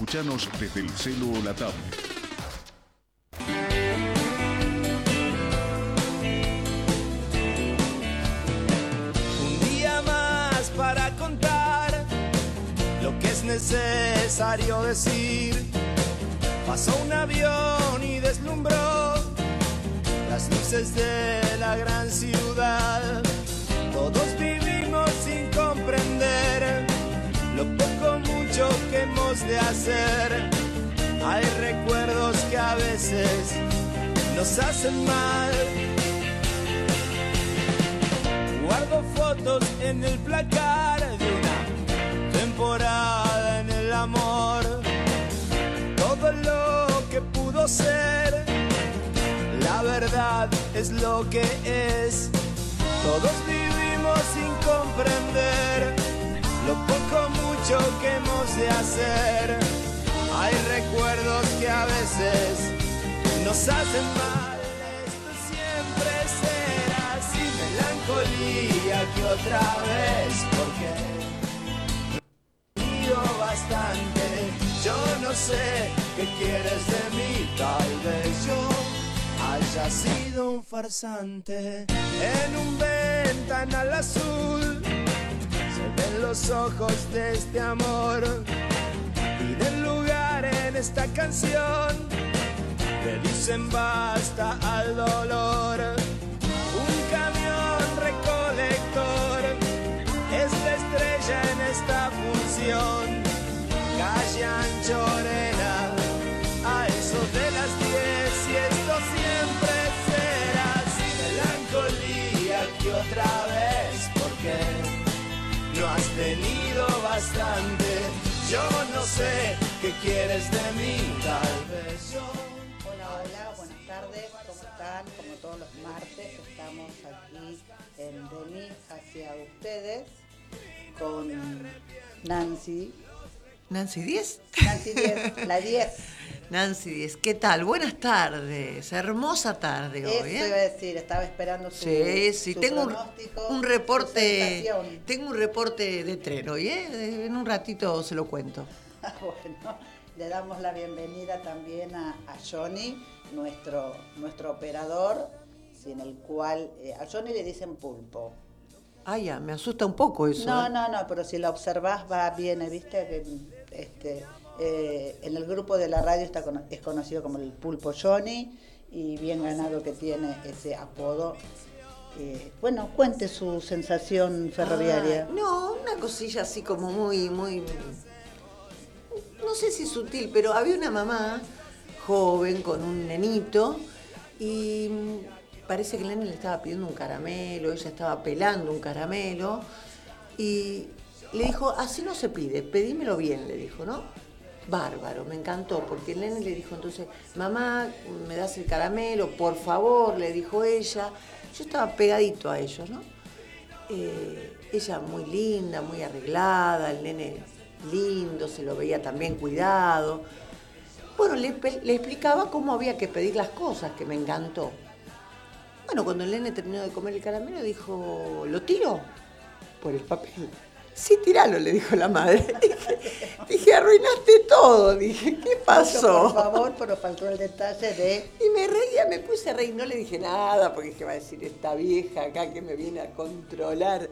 Escuchanos desde el celu o la tablet. Un día más para contar lo que es necesario decir. Pasó un avión y deslumbró las luces de la gran ciudad. Todos vivimos sin comprender lo poco mucho que de hacer. Hay recuerdos que a veces nos hacen mal. Guardo fotos en el placar de una temporada en el amor. Todo lo que pudo ser, la verdad es lo que es. Todos vivimos sin comprender lo poco mucho que hemos de hacer. Hay recuerdos que a veces nos hacen mal. Esto siempre será así, melancolía que otra vez, porque ido bastante. Yo no sé qué quieres de mí, tal vez yo haya sido un farsante en un ventanal azul. Los ojos de este amor del lugar en esta canción. Le dicen basta al dolor. Un camión recolector es la estrella en esta función. Yo no sé qué quieres de mí, tal vez yo. Hola, hola, buenas tardes, ¿cómo están? Como todos los martes estamos aquí en De hacia ustedes con Nancy. Nancy 10. Nancy 10, la 10. Nancy 10, ¿qué tal? Buenas tardes, hermosa tarde Eso hoy. iba a ¿eh? decir, estaba esperando su, Sí, sí, su tengo un, pronóstico, un reporte, tengo un reporte de tren hoy, ¿eh? En un ratito se lo cuento. Bueno, le damos la bienvenida también a, a Johnny, nuestro, nuestro operador, sin el cual eh, a Johnny le dicen pulpo. Ay, ya, me asusta un poco eso. No, ¿eh? no, no, pero si la observás va bien, viste que este, eh, en el grupo de la radio está es conocido como el pulpo Johnny y bien ganado que tiene ese apodo. Eh, bueno, cuente su sensación ferroviaria. No, una cosilla así como muy, muy. No sé si sutil, pero había una mamá joven con un nenito y parece que el nene le estaba pidiendo un caramelo, ella estaba pelando un caramelo y le dijo: Así no se pide, pedímelo bien, le dijo, ¿no? Bárbaro, me encantó, porque el nene le dijo entonces, mamá, me das el caramelo, por favor, le dijo ella. Yo estaba pegadito a ellos, ¿no? Eh, ella muy linda, muy arreglada, el nene lindo, se lo veía también cuidado. Bueno, le, le explicaba cómo había que pedir las cosas, que me encantó. Bueno, cuando el nene terminó de comer el caramelo, dijo, ¿lo tiro? Por el papel. Sí, tiralo, le dijo la madre. Dije, dije, arruinaste todo. Dije, ¿qué pasó? Por favor, pero faltó el detalle de Y me reía, me puse a reír, no le dije nada, porque dije, va a decir esta vieja acá que me viene a controlar.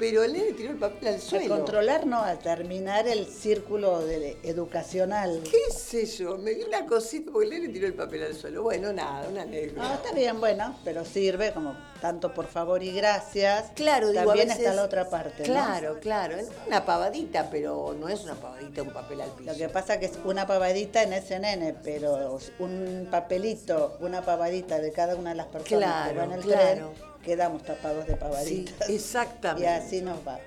Pero el nene tiró el papel al a suelo. controlar, no, a terminar el círculo de- educacional. ¿Qué sé yo? Me dio una cosita porque el nene tiró el papel al suelo. Bueno, nada, una No, anécdota. está bien, bueno, pero sirve como tanto por favor y gracias. Claro, digo, a También veces- está la otra parte. ¿no? Claro, claro. es Una pavadita, pero no es una pavadita, un papel al piso. Lo que pasa que es una pavadita en ese nene, pero un papelito, una pavadita de cada una de las personas que Claro, van en el claro. tren, quedamos tapados de Sí, pavaditas. exactamente. Y así nos va.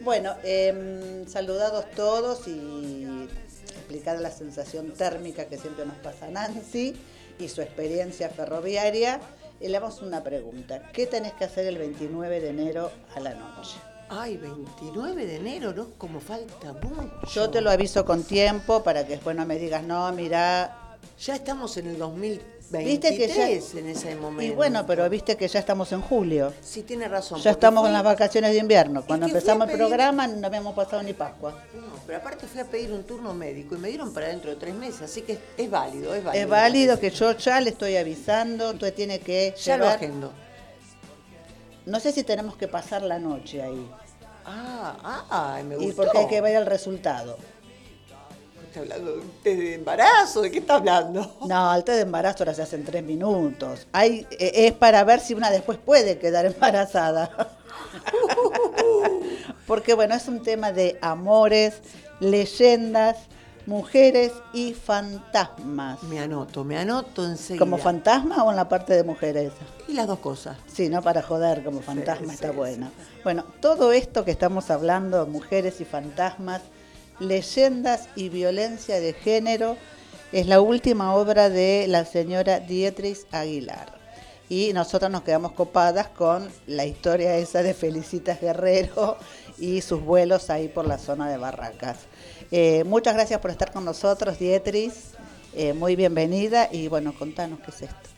Bueno, em, saludados todos y explicar la sensación térmica que siempre nos pasa a Nancy y su experiencia ferroviaria. Y le damos una pregunta. ¿Qué tenés que hacer el 29 de enero a la noche? Ay, 29 de enero, ¿no? Como falta mucho. Yo te lo aviso con tiempo para que después no me digas, no, mira, Ya estamos en el Viste que ya- 23 en ese momento. Y bueno, pero viste que ya estamos en julio. Sí, tiene razón. Ya estamos fui- en las vacaciones de invierno. Cuando empezamos el programa no habíamos pasado ni Pascua. No, pero aparte fui a pedir un turno médico y me dieron para dentro de tres meses, así que es, es válido, es válido. Es válido que yo ya le estoy avisando, tú tiene que Ya lo agendo. No sé si tenemos que pasar la noche ahí. Ah, ah, me gustó. Y porque hay que ver el resultado. ¿Está hablando de un té de embarazo? ¿De qué está hablando? No, el té de embarazo ahora se hace en tres minutos. Hay, eh, es para ver si una después puede quedar embarazada. Porque bueno, es un tema de amores, leyendas, mujeres y fantasmas. Me anoto, me anoto enseguida. ¿Como fantasma o en la parte de mujeres? Y las dos cosas. Sí, no para joder, como fantasma Sí, está sí, bueno. Bueno, todo esto que estamos hablando, mujeres y fantasmas, leyendas y violencia de género, es la última obra de la señora Dietrich Aguilar. Y nosotros nos quedamos copadas con la historia esa de Felicitas Guerrero y sus vuelos ahí por la zona de Barracas. Eh, muchas gracias por estar con nosotros, Dietrich. Eh, muy bienvenida y bueno, contanos qué es esto.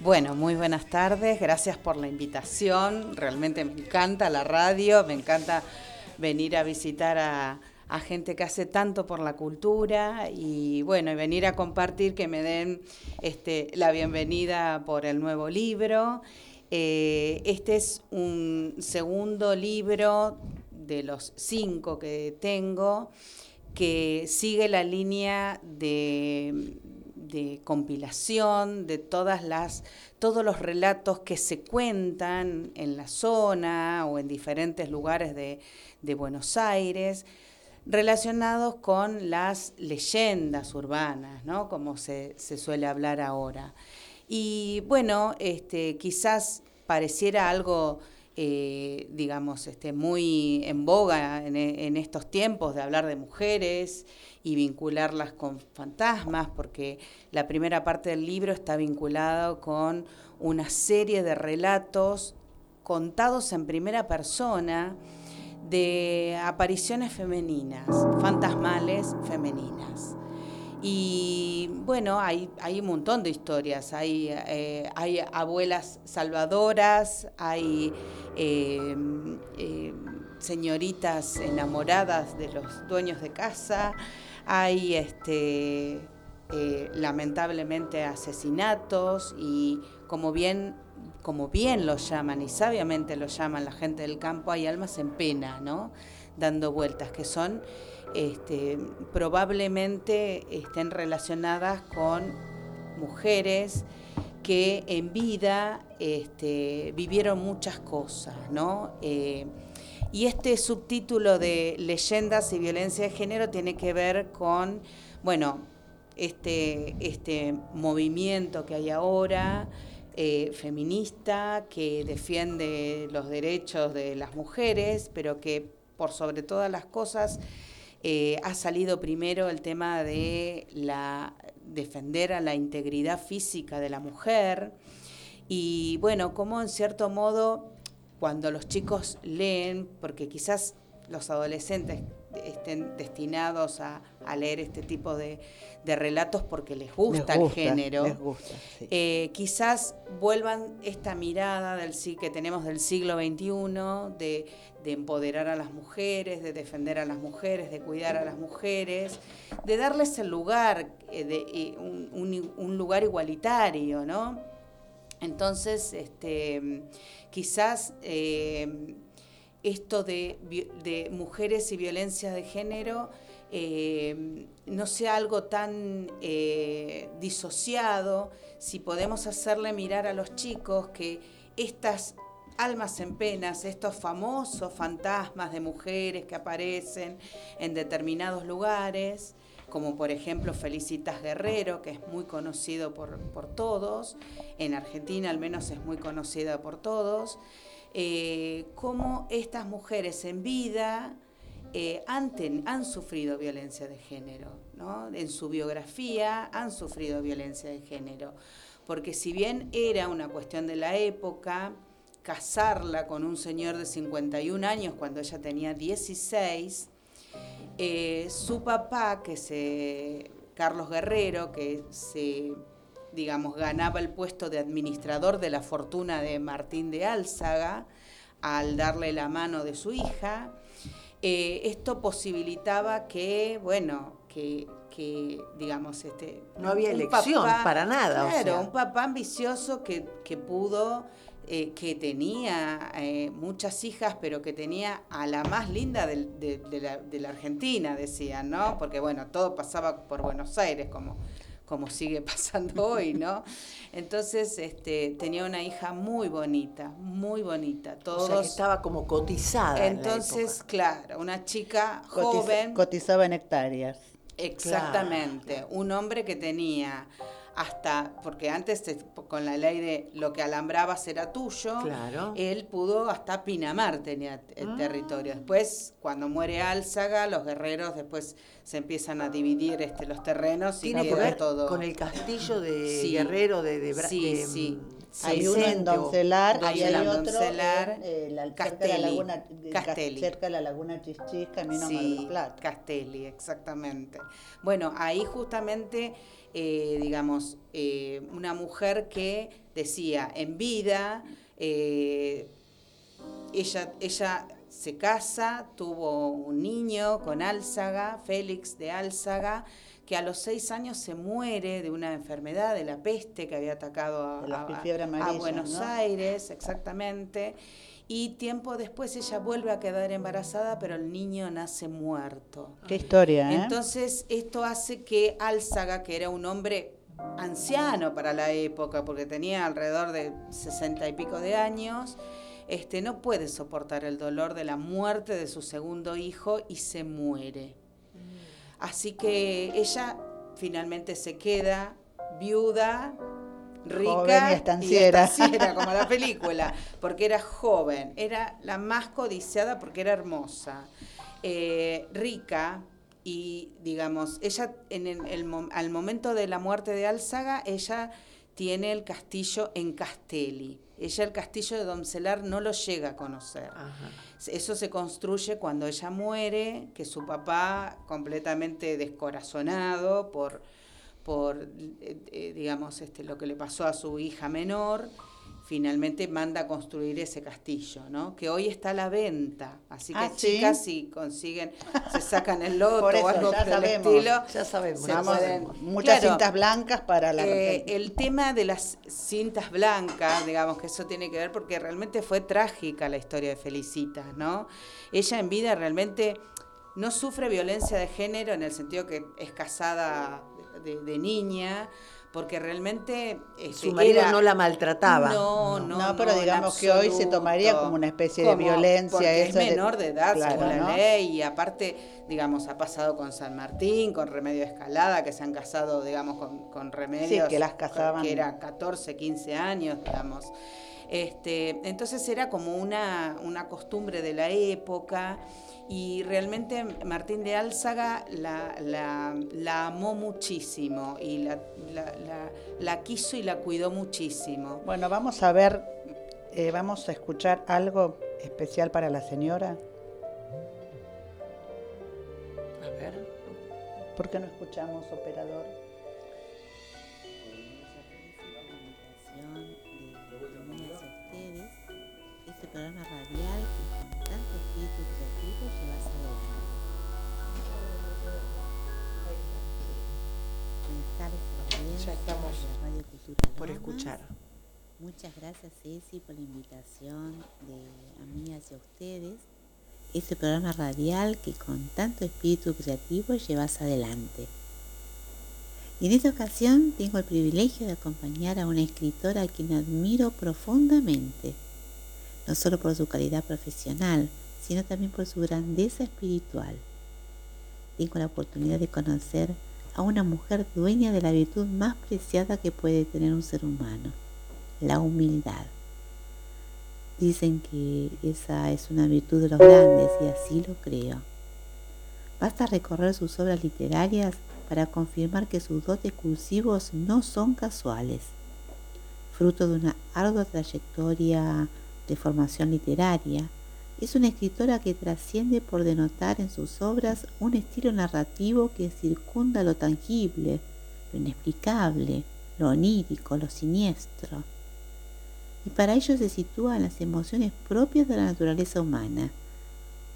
Bueno, muy buenas tardes, gracias por la invitación. Realmente me encanta la radio, me encanta venir a visitar a, a gente que hace tanto por la cultura y bueno, y venir a compartir que me den este, la bienvenida por el nuevo libro. Eh, este es un segundo libro de los cinco que tengo que sigue la línea de, compilación de todas las, todos los relatos que se cuentan en la zona o en diferentes lugares de Buenos Aires relacionados con las leyendas urbanas, ¿no? como se, suele hablar ahora. Y bueno, este, quizás pareciera algo eh, digamos, este, muy en boga en, en, estos tiempos de hablar de mujeres y vincularlas con fantasmas, porque la primera parte del libro está vinculado con una serie de relatos contados en primera persona de apariciones femeninas, fantasmales femeninas. Y bueno, hay, hay un montón de historias. Hay, eh, hay abuelas salvadoras, hay eh, eh, señoritas enamoradas de los dueños de casa, hay este, lamentablemente asesinatos y como bien, como bien lo llaman y sabiamente lo llaman la gente del campo, hay almas en pena, ¿no? Dando vueltas, que son este, probablemente estén relacionadas con mujeres que en vida este, vivieron muchas cosas, ¿no? Eh, y este subtítulo de Leyendas y Violencia de Género tiene que ver con, bueno, este, este movimiento que hay ahora, eh, feminista, que defiende los derechos de las mujeres, pero que por sobre todas las cosas eh, ha salido primero el tema de la, defender a la integridad física de la mujer. Y bueno, como en cierto modo cuando los chicos leen, porque quizás los adolescentes estén destinados a, a leer este tipo de, de, relatos porque les gusta, les gusta el género, les gusta, sí. eh, quizás vuelvan esta mirada del que tenemos del siglo XXI, de, de, empoderar a las mujeres, de defender a las mujeres, de cuidar a las mujeres, de darles el lugar, eh, de, eh, un, un, un, lugar igualitario, ¿no? Entonces, este, quizás esto de, de, mujeres y violencia de género eh, no sea algo tan eh, disociado, si podemos hacerle mirar a los chicos que estas almas en penas, estos famosos fantasmas de mujeres que aparecen en determinados lugares, como por ejemplo Felicitas Guerrero, que es muy conocido por, por todos, en Argentina al menos es muy conocida por todos, eh, estas mujeres en vida eh, han, sufrido violencia de género, ¿no? en su biografía han sufrido violencia de género, porque si bien era una cuestión de la época, casarla con un señor de 51 años cuando ella tenía 16, eh, su papá, que se, Carlos Guerrero, que se digamos, ganaba el puesto de administrador de la fortuna de Martín de Álzaga al darle la mano de su hija. Eh, esto posibilitaba que, bueno, que, que, digamos, este... No había elección para nada, o Claro, sea. un papá ambicioso que, que pudo, eh, que tenía eh, muchas hijas, pero que tenía a la más linda del- de, de la, de la Argentina, decían, ¿no? Porque, bueno, todo pasaba por Buenos Aires, como, como sigue pasando hoy, ¿no? Entonces, este, tenía una hija muy bonita, muy bonita. Todos, O sea, que estaba como cotizada. entonces, claro, una chica Cotiza- joven. cotizaba en hectáreas. Exactamente, un hombre que tenía hasta, porque antes te- con la ley de lo que alambrabas era tuyo, Claro. él pudo hasta Pinamar tenía el Ah. territorio. Después, cuando muere Álzaga, los guerreros después se empiezan a dividir este, los terrenos y Tiene que queda ver todo. con el castillo de Sí. Guerrero de, de, Bra- Sí, de, sí. mm, Sí, hay uno en Doncelar Hay otro Doncelar, en, eh, la, cerca de la laguna, Castelli. cerca de la laguna Chichis, camino a Mar del Plata. Castelli, exactamente. Bueno, ahí justamente, eh, digamos, eh, una mujer que decía en vida, eh, ella, ella se casa, tuvo un niño con Álzaga, Félix de Álzaga, que a los seis años se muere de una enfermedad, de la peste que había atacado a, Buenos ¿no? Aires, exactamente. Y tiempo después ella vuelve a quedar embarazada, pero el niño nace muerto. Qué historia, ¿eh? Entonces, esto hace que Álzaga, que era un hombre anciano para la época, porque tenía alrededor de sesenta y pico de años, este, no puede soportar el dolor de la muerte de su segundo hijo y se muere. Así que ella finalmente se queda viuda, rica Joven y estanciera. estanciera, como la película, porque era joven, era la más codiciada porque era hermosa, eh, rica y digamos, ella en el, al momento de la muerte de Álzaga, ella tiene el castillo en Castelli. Ella el castillo de Doncelar no lo llega a conocer. Ajá. Eso se construye cuando ella muere, que su papá, completamente descorazonado por, por eh, eh, digamos, este, lo que le pasó a su hija menor, finalmente manda a construir ese castillo, ¿no? Que hoy está a la venta. Así que Ah, ¿sí? chicas, si consiguen, se sacan el loto Por eso, o algo por el estilo. Ya sabemos. se muchas Claro. cintas blancas para la Eh, el tema de las cintas blancas, digamos que eso tiene que ver porque realmente fue trágica la historia de Felicitas, ¿no? Ella en vida realmente no sufre violencia de género en el sentido que es casada de, de niña, porque realmente este, Su marido era- no la maltrataba. No, no, No, pero en digamos que hoy se tomaría como una especie de violencia porque eso es menor de edad Claro, según la ¿no? ley y aparte, digamos, ha pasado con San Martín, con Remedio Escalada, que se han casado, digamos, con, con Remedios que las casaban. que eran 14, 15 años, digamos. Este, entonces era como una, una costumbre de la época y realmente Martín de Álzaga la, la- la amó muchísimo y la, la- la- la quiso y la cuidó muchísimo. Bueno, vamos a ver, eh, vamos a escuchar algo especial para la señora. A ver. ¿Por qué no escuchamos, operador? Programa radial que con tanto espíritu creativo llevas adelante. A Ya estamos de la Radio Cultura Por escuchar. Muchas gracias Ceci por la invitación de a mí hacia ustedes. Este programa radial que con tanto espíritu creativo llevas adelante. Y en esta ocasión tengo el privilegio de acompañar a una escritora a quien admiro profundamente, no solo por su calidad profesional, sino también por su grandeza espiritual. Tengo la oportunidad de conocer a una mujer dueña de la virtud más preciada que puede tener un ser humano, la humildad. Dicen que esa es una virtud de los grandes y así lo creo. Basta recorrer sus obras literarias para confirmar que sus dotes cursivos no son casuales, fruto de una ardua trayectoria de formación literaria. Es una escritora que trasciende por denotar en sus obras un estilo narrativo que circunda lo tangible, lo inexplicable, lo onírico, lo siniestro. Y para ello se sitúan las emociones propias de la naturaleza humana,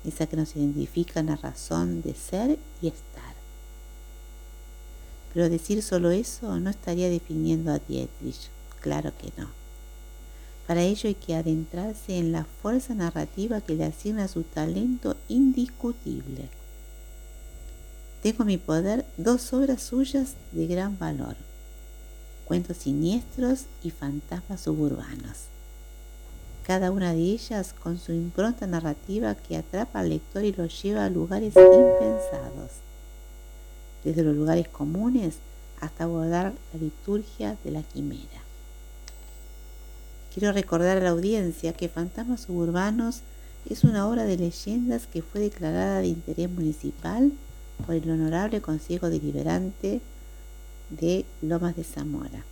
esa que nos identifica en la razón de ser y estar. Pero decir solo eso no estaría definiendo a Dietrich, claro que no. Para ello hay que adentrarse en la fuerza narrativa que le asigna su talento indiscutible. Tengo en mi poder dos obras suyas de gran valor, cuentos siniestros y fantasmas suburbanos. Cada una de ellas con su impronta narrativa que atrapa al lector y lo lleva a lugares impensados, desde los lugares comunes hasta abordar la liturgia de la quimera. Quiero recordar a la audiencia que Fantasmas Suburbanos es una obra de leyendas que fue declarada de interés municipal por el Honorable Consejo Deliberante de Lomas de Zamora.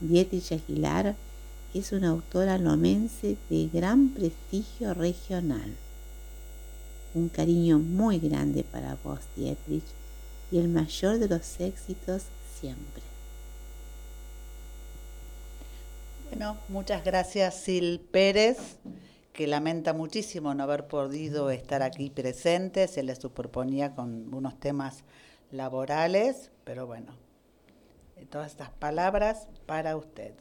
Dietrich Aguilar es una autora lomense de gran prestigio regional. Un cariño muy grande para vos, Dietrich, y el mayor de los éxitos siempre. Bueno, muchas gracias Sil Pérez, que lamenta muchísimo no haber podido estar aquí presente, se le superponía con unos temas laborales, pero bueno, todas estas palabras para usted.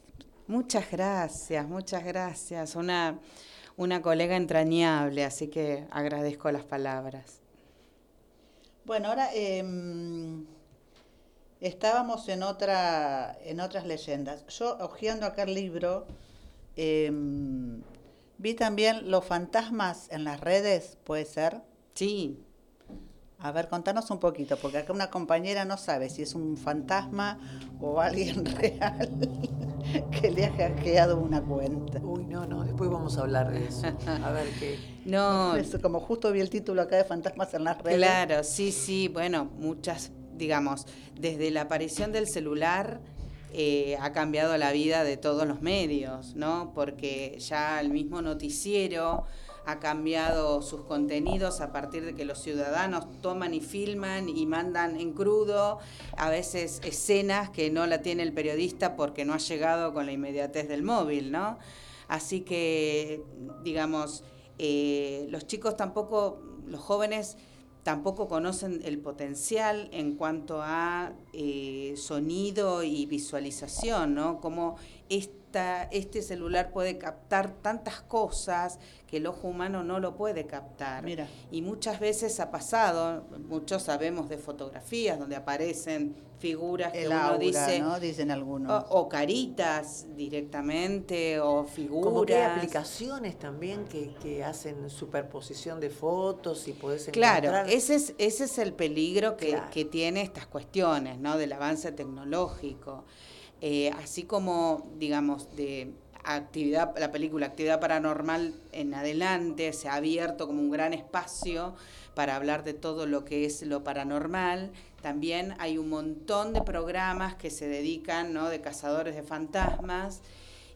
Muchas gracias, muchas gracias. Una, una colega entrañable, así que agradezco las palabras. Bueno, ahora eh, estábamos en otra, en otras leyendas. Yo, hojeando acá el libro, eh, vi también los fantasmas en las redes, ¿puede ser? Sí. A ver, contanos un poquito, porque acá una compañera no sabe si es un fantasma o alguien real que le ha hackeado una cuenta. Uy, no, no, después vamos a hablar de eso. A ver qué. No, Es como justo vi el título acá de Fantasmas en las redes. Claro, sí, sí, bueno, muchas, digamos, desde la aparición del celular eh, ha cambiado la vida de todos los medios, ¿no? Porque ya el mismo noticiero ha cambiado sus contenidos a partir de que los ciudadanos toman y filman y mandan en crudo a veces escenas que no la tiene el periodista porque no ha llegado con la inmediatez del móvil, ¿no? Así que, digamos, eh, los chicos tampoco, los jóvenes tampoco conocen el potencial en cuanto a eh, sonido y visualización, ¿no? Cómo esta, este celular puede captar tantas cosas que el ojo humano no lo puede captar. Mira. Y muchas veces ha pasado, muchos sabemos de fotografías donde aparecen figuras que El uno aura, dice, ¿no? Dicen algunos. o, o caritas directamente, o figuras. Como que hay aplicaciones también que, que hacen superposición de fotos y podés Claro, encontrar. ese es, ese es el peligro que, Claro. que tiene estas cuestiones, ¿no? Del avance tecnológico. Eh, así como, digamos, de actividad, la película Actividad Paranormal en adelante se ha abierto como un gran espacio para hablar de todo lo que es lo paranormal. También hay un montón de programas que se dedican, ¿no? De cazadores de fantasmas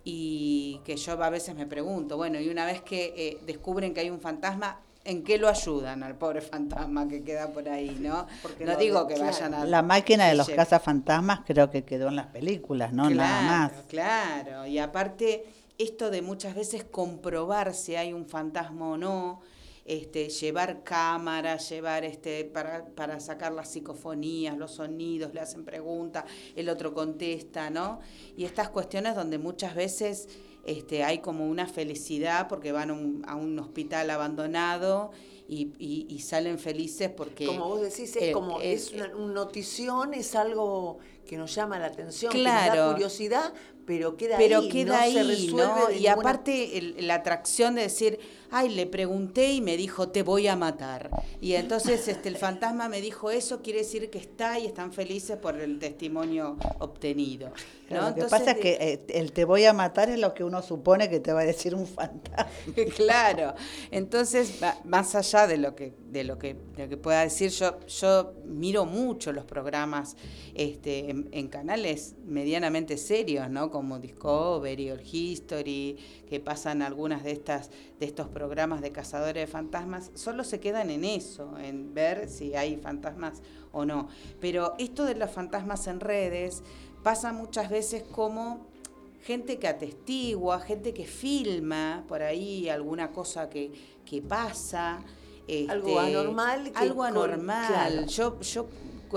y que yo a veces me pregunto, bueno, y una vez que eh, descubren que hay un fantasma, ¿en qué lo ayudan al pobre fantasma que queda por ahí, no? Porque no digo que claro. vayan a... La máquina de los cazafantasmas creo que quedó en las películas, ¿no? Nada más. Claro, y aparte esto de muchas veces comprobar si hay un fantasma o no, este, llevar cámaras, llevar este, para, para sacar las psicofonías, los sonidos, le hacen preguntas, el otro contesta, ¿no? Y estas cuestiones donde muchas veces este, hay como una felicidad porque van a un, a un hospital abandonado y, y- y salen felices porque... Como vos decís, es eh, como, es una, un notición, es algo que nos llama la atención, que nos Claro. da curiosidad, pero queda pero ahí, queda no ahí, se resuelve ¿no? Y ninguna- aparte el- la atracción de decir, ay, le pregunté y me dijo, te voy a matar. Y entonces este, el fantasma me dijo eso, quiere decir que está y están felices por el testimonio obtenido. ¿no? lo que Entonces, pasa es que eh, el te voy a matar es lo que uno supone que te va a decir un fantasma. claro, entonces más allá de lo que, de lo que, de lo que pueda decir, yo, yo miro mucho los programas este, en, canales medianamente serios, ¿no? Como Discovery, All History, que pasan algunas de estas, de estos programas de cazadores de fantasmas, solo se quedan en eso, en ver si hay fantasmas o no. Pero esto de los fantasmas en redes pasa muchas veces como gente que atestigua, gente que filma por ahí alguna cosa que, que pasa. Algo este, anormal que algo con- anormal. claro. Yo, yo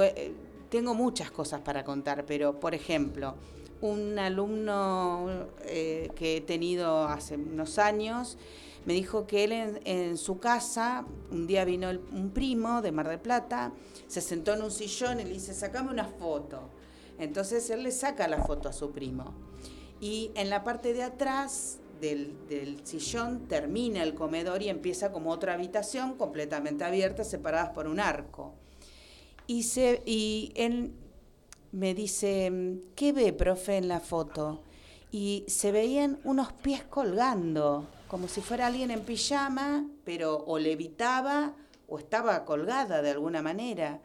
eh, tengo muchas cosas para contar, pero por ejemplo, un alumno eh, que he tenido hace unos años me dijo que él en, en su casa, un día vino el- un primo de Mar del Plata, se sentó en un sillón y le dice, sacame una foto. Entonces él le saca la foto a su primo. Y en la parte de atrás del, sillón termina el comedor y empieza como otra habitación completamente abierta, separadas por un arco. Y, se, y él me dice, ¿qué ve, profe, en la foto? Y se veían unos pies colgando, como si fuera alguien en pijama, pero o levitaba o estaba colgada de alguna manera.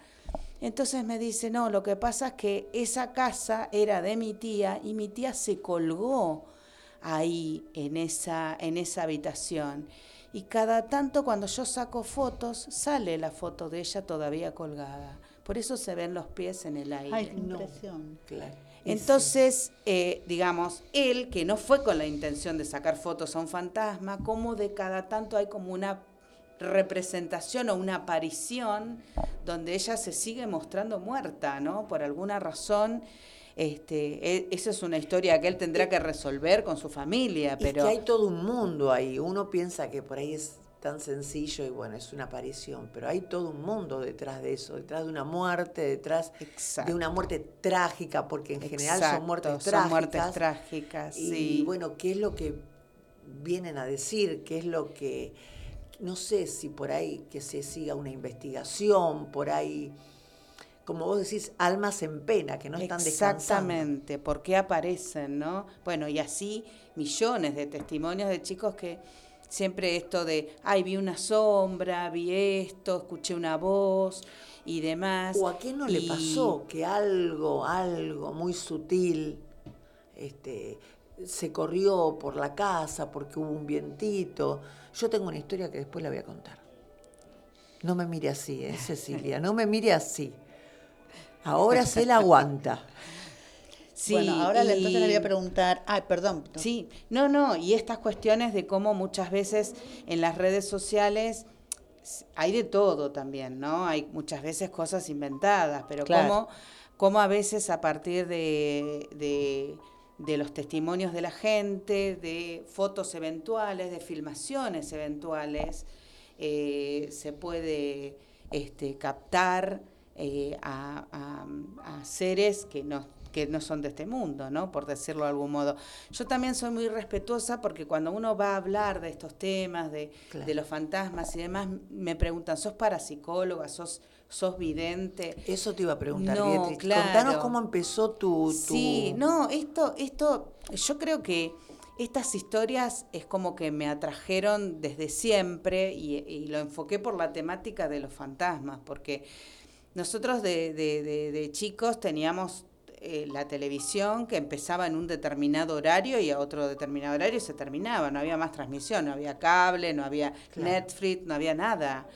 Entonces me dice, no, lo que pasa es que esa casa era de mi tía y mi tía se colgó ahí en esa, en esa habitación. Y cada tanto cuando yo saco fotos, sale la foto de ella todavía colgada. Por eso se ven los pies en el aire. Ay, qué impresión. Claro. Entonces, eh, digamos, él, que no fue con la intención de sacar fotos a un fantasma, como de cada tanto hay como una representación o una aparición donde ella se sigue mostrando muerta, ¿no? Por alguna razón. Este, e- esa es una historia que él tendrá que resolver con su familia, Es pero que hay todo un mundo ahí. Uno piensa que por ahí es tan sencillo y bueno, es una aparición, pero hay todo un mundo detrás de eso, detrás de una muerte, detrás Exacto. de una muerte trágica, porque en general Exacto, son muertes son trágicas. muertes trágicas, y sí. bueno, ¿qué es lo que vienen a decir? ¿Qué es lo que no sé si por ahí que se siga una investigación, por ahí como vos decís, almas en pena que no están descansando. Exactamente, ¿por qué aparecen, no? Bueno, y así millones de testimonios de chicos que siempre esto de, ay, vi una sombra, vi esto, escuché una voz y demás. ¿O a quién no le pasó que algo, algo muy sutil, este, se corrió por la casa porque hubo un vientito? Yo tengo una historia que después la voy a contar. No me mire así, ¿eh, Cecilia, no me mire así. Ahora se la aguanta. Sí, bueno, ahora le- entonces le voy a preguntar. Ay, perdón. no. Sí, no, no, y estas cuestiones de cómo muchas veces en las redes sociales hay de todo también, ¿no? Hay muchas veces cosas inventadas, pero Claro. cómo, cómo a veces a partir de, de, de los testimonios de la gente, de fotos eventuales, de filmaciones eventuales, eh, se puede este, captar eh, a, a- a seres que no, que no son de este mundo, ¿no? Por decirlo de algún modo. Yo también soy muy respetuosa porque cuando uno va a hablar de estos temas, de, Claro. de los fantasmas y demás, me preguntan, ¿sos parapsicóloga? ¿Sos, sos vidente? Eso te iba a preguntar, No, Beatriz. claro. Contanos cómo empezó tu... tu- Sí, no, esto, esto, yo creo que estas historias es como que me atrajeron desde siempre y, y lo enfoqué por la temática de los fantasmas, porque nosotros de, de- de- de chicos teníamos eh, la televisión que empezaba en un determinado horario y a otro determinado horario se terminaba, no había más transmisión, no había cable, no había Claro. Netflix, no había nada.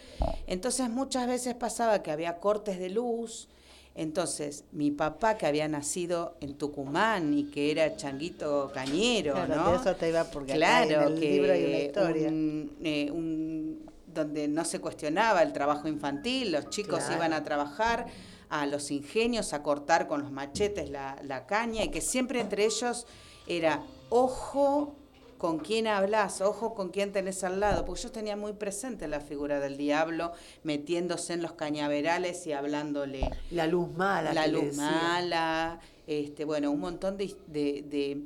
Entonces muchas veces pasaba que había cortes de luz, entonces mi papá que había nacido en Tucumán y que era changuito cañero, Claro, ¿no? de eso te iba porque acá claro, en el que libro hay una historia. un, eh, un- donde no se cuestionaba el trabajo infantil, los chicos Claro. iban a trabajar a los ingenios a cortar con los machetes la, la caña y que siempre entre ellos era ojo con quién hablas, ojo con quién tenés al lado, porque ellos tenían muy presente la figura del diablo metiéndose en los cañaverales y hablándole La luz mala. la luz mala, este, bueno, un montón de, de- de-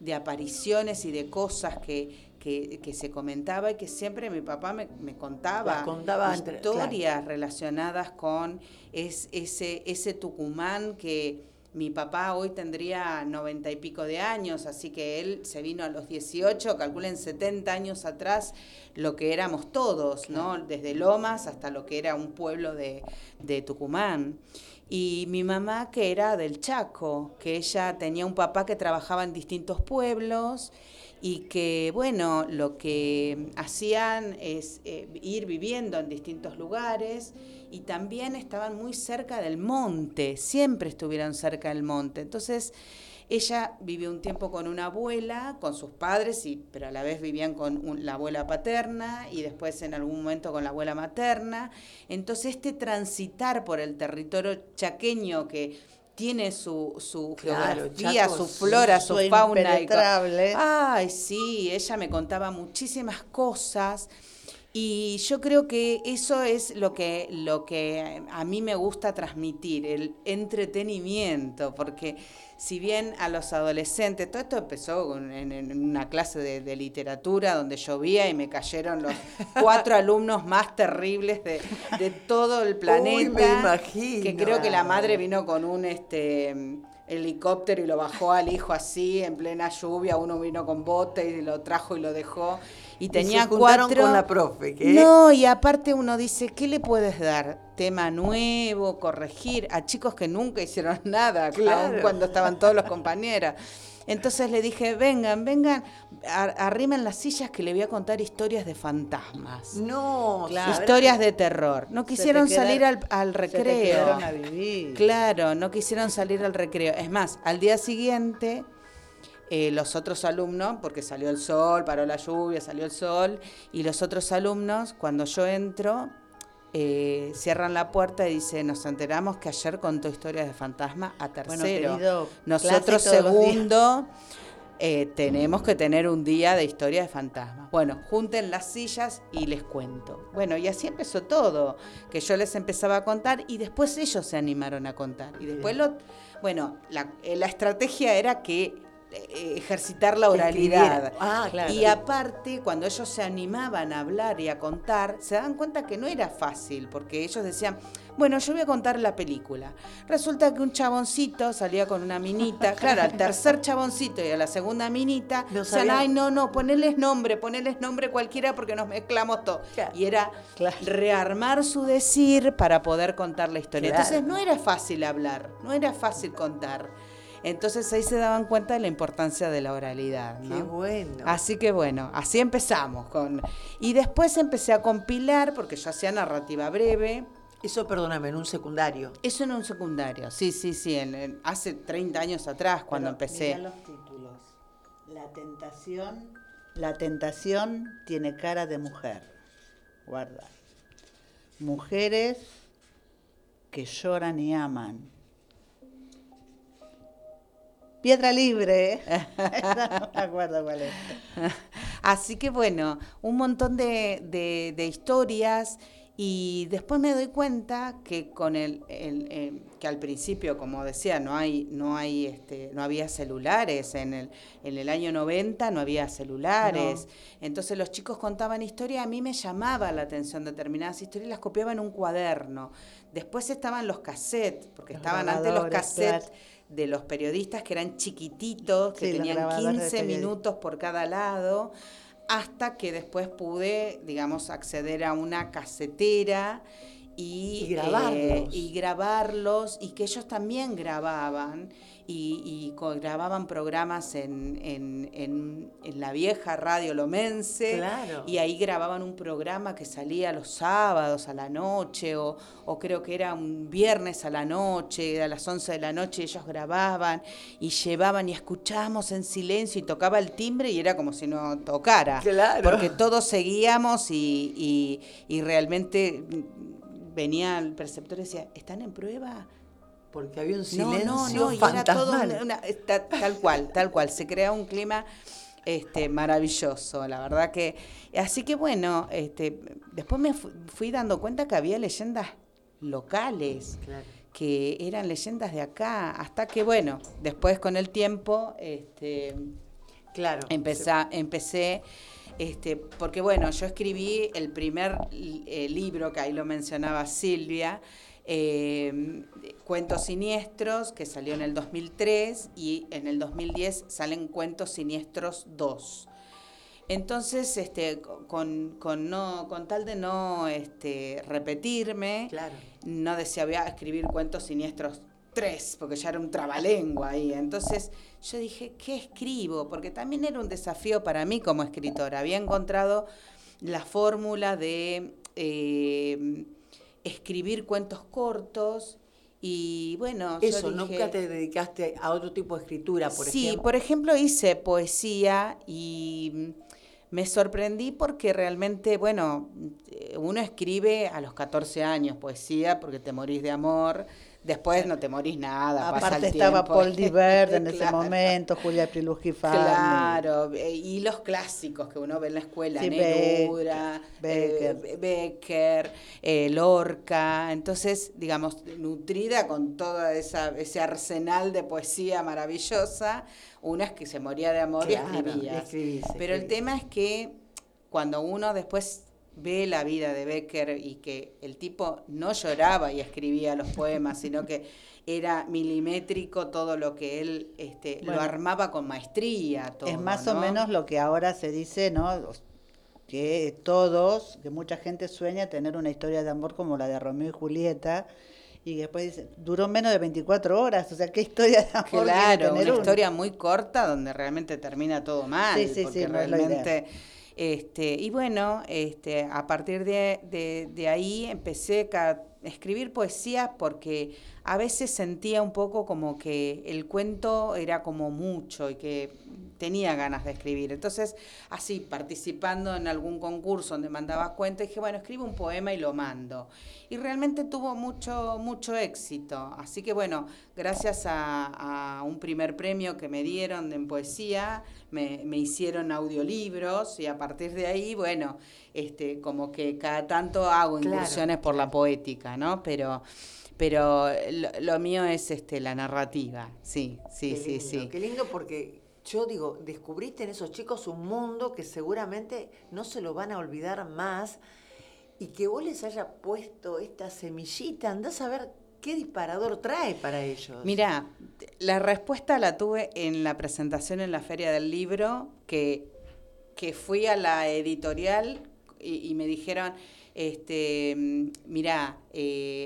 de apariciones y de cosas que, que, que se comentaba y que siempre mi papá me, me contaba, contaba entre- historias relacionadas con es, ese, ese Tucumán que mi papá hoy tendría noventa y pico de años, así que él se vino a los 18, calculen 70 años atrás lo que éramos todos, ¿no? Desde Lomas hasta lo que era un pueblo de, de Tucumán. Y mi mamá que era del Chaco, que ella tenía un papá que trabajaba en distintos pueblos y que, bueno, lo que hacían es eh, ir viviendo en distintos lugares y también estaban muy cerca del monte, siempre estuvieron cerca del monte. Entonces, ella vivió un tiempo con una abuela, con sus padres, y, pero a la vez vivían con un- la abuela paterna y después en algún momento con la abuela materna. Entonces este transitar por el territorio chaqueño que tiene su, su Claro, geografía, Chaco, su flora, su, su fauna. y. Ay, sí, ella me contaba muchísimas cosas. Y yo creo que eso es lo que, lo que a mí me gusta transmitir, el entretenimiento, porque si bien a los adolescentes, todo esto empezó con- en, en una clase de, de literatura donde llovía y me cayeron los cuatro alumnos más terribles de, de todo el planeta. me imagino. Que creo que la madre vino con un este helicóptero y lo bajó al hijo así en plena lluvia, uno vino con bote y lo trajo y lo dejó. Y tenía se juntaron cuatro. con la profe, ¿qué? No, y aparte uno dice, ¿qué le puedes dar? Tema nuevo, corregir a chicos que nunca hicieron nada, Claro. aun cuando estaban todos los compañeros. Entonces le dije, vengan, vengan, ar- arrimen las sillas que le voy a contar historias de fantasmas. No, Claro. Historias de terror. No Se te quisieron salir al, se recreo. quedaron a vivir. Claro, no quisieron salir al recreo. Es más, al día siguiente, eh, los otros alumnos, porque salió el sol, paró la lluvia, salió el sol, y los otros alumnos, cuando yo entro, eh, cierran la puerta y dicen, nos enteramos que ayer contó historias de fantasma a Bueno, tercero. querido, Nosotros segundo. eh, tenemos que tener un día de historia de fantasmas. Bueno, junten las sillas y les cuento. Bueno, y así empezó todo, que yo les empezaba a contar y después ellos se animaron a contar. Y después lo, bueno, la, eh, la estrategia era que ejercitar la oralidad. Ah, claro. Y aparte, cuando ellos se animaban a hablar y a contar, se dan cuenta que no era fácil, porque ellos decían, bueno, yo voy a contar la película. Resulta que un chaboncito salía con una minita, claro, al tercer chaboncito y a la segunda minita, No decían, ay, no, no, poneles nombre, poneles nombre cualquiera porque nos mezclamos. Claro. Y era Claro. rearmar su decir para poder contar la historia. Entonces no era fácil hablar, no era fácil contar. Entonces ahí se daban cuenta de la importancia de la oralidad. ¿no? Qué bueno. Así que bueno, así empezamos con. Y después empecé a compilar, porque yo hacía narrativa breve. Eso, perdóname, en un secundario. Eso en un secundario, sí, sí, sí, en- en- hace 30 años atrás cuando Pero empecé. mirá los títulos. La tentación, la tentación tiene cara de mujer. Guarda. Mujeres que lloran y aman. Piedra libre. no me acuerdo cuál es. Así que bueno, un montón de, de- de historias y después me doy cuenta que con el, el, que al principio, como decía, no hay, no hay, este, no había celulares en el, en el año 90 no había celulares. Entonces los chicos contaban historias, a mí me llamaba la atención determinadas historias, las copiaba en un cuaderno. Después estaban los cassettes, porque Los estaban antes los cassettes claro. De los periodistas que eran chiquititos, que Sí, tenían grabadores de 15 periodistas. minutos por cada lado, hasta que después pude, digamos, acceder a una casetera y, Y grabarlos. eh, y grabarlos, y que ellos también grababan, y, y grababan programas en, en, en- en la vieja radio lomense, Claro. y ahí grababan un programa que salía los sábados a la noche, o, o creo que era un viernes a la noche, a las 11 de la noche ellos grababan y llevaban y escuchábamos en silencio y tocaba el timbre y era como si no tocara. Claro. Porque todos seguíamos y, y- y realmente venía el preceptor y decía, ¿están en prueba? Porque había un No, silencio no, no, y era todo una- una- ta- tal cual, tal cual. Se crea un clima este, maravilloso, la verdad que. Así que bueno, este, después me fu- fui dando cuenta que había leyendas locales, Claro. que eran leyendas de acá, hasta que bueno, después con el tiempo, este, Claro. Empecé, empecé este, porque bueno, yo escribí el primer eh, libro, que ahí lo mencionaba Silvia, eh, Cuentos Siniestros, que salió en el 2003, y en el 2010 salen Cuentos Siniestros 2. Entonces, este, con, con, no, con tal de no este, repetirme, Claro. no decía voy a escribir cuentos siniestros tres, porque ya era un trabalengua ahí. Entonces yo dije, ¿qué escribo? Porque también era un desafío para mí como escritora. Había encontrado la fórmula de eh, escribir cuentos cortos y bueno, yo Eso, dije- nunca te dedicaste a otro tipo de escritura, por sí, ejemplo. por ejemplo hice poesía y mm, me sorprendí porque realmente, bueno, eh, uno escribe a los 14 años poesía porque te morís de amor, después no te morís nada. pasa Aparte el estaba tiempo. Paul Divert en ese momento, Julia Priluski. Claro, eh, y los clásicos que uno ve en la escuela, Sí, Neruda, Becker. eh, Becker, eh, Lorca, entonces, digamos, nutrida con todo esa, ese arsenal de poesía maravillosa, una es que se moría de amor Claro, y escribía. Pero el tema es que cuando uno después ve la vida de Becker y que el tipo no lloraba y escribía los poemas, sino que era milimétrico todo lo que él este, lo armaba con maestría. Todo, es más o ¿no? menos lo que ahora se dice, ¿no? Que todos, que mucha gente sueña tener una historia de amor como la de Romeo y Julieta, y después dice, duró menos de 24 horas, o sea, ¿qué historia de amor Claro, tener una uno? historia muy corta donde realmente termina todo mal. Sí, sí, sí, porque no Este, y bueno, este, a partir de, de- ahí empecé escribir poesía porque a veces sentía un poco como que el cuento era como mucho y que tenía ganas de escribir. Entonces, así, participando en algún concurso donde mandaba cuentos, dije, bueno, escribo un poema y lo mando. Y realmente tuvo mucho, mucho éxito. Así que bueno, gracias a, a un primer premio que me dieron en poesía, me, me hicieron audiolibros y a partir de ahí, bueno, este, como que cada tanto hago Claro, incursiones por la poética, ¿no? Pero, pero lo, lo mío es este, la narrativa, sí, sí, Qué sí, lindo, sí. Qué lindo porque yo digo, descubriste en esos chicos un mundo que seguramente no se lo van a olvidar más y que vos les haya puesto esta semillita, andás a ver qué disparador trae para ellos. Mira, la respuesta la tuve en la presentación en la Feria del Libro, que, que fui a la editorial y, y me dijeron, este, mira,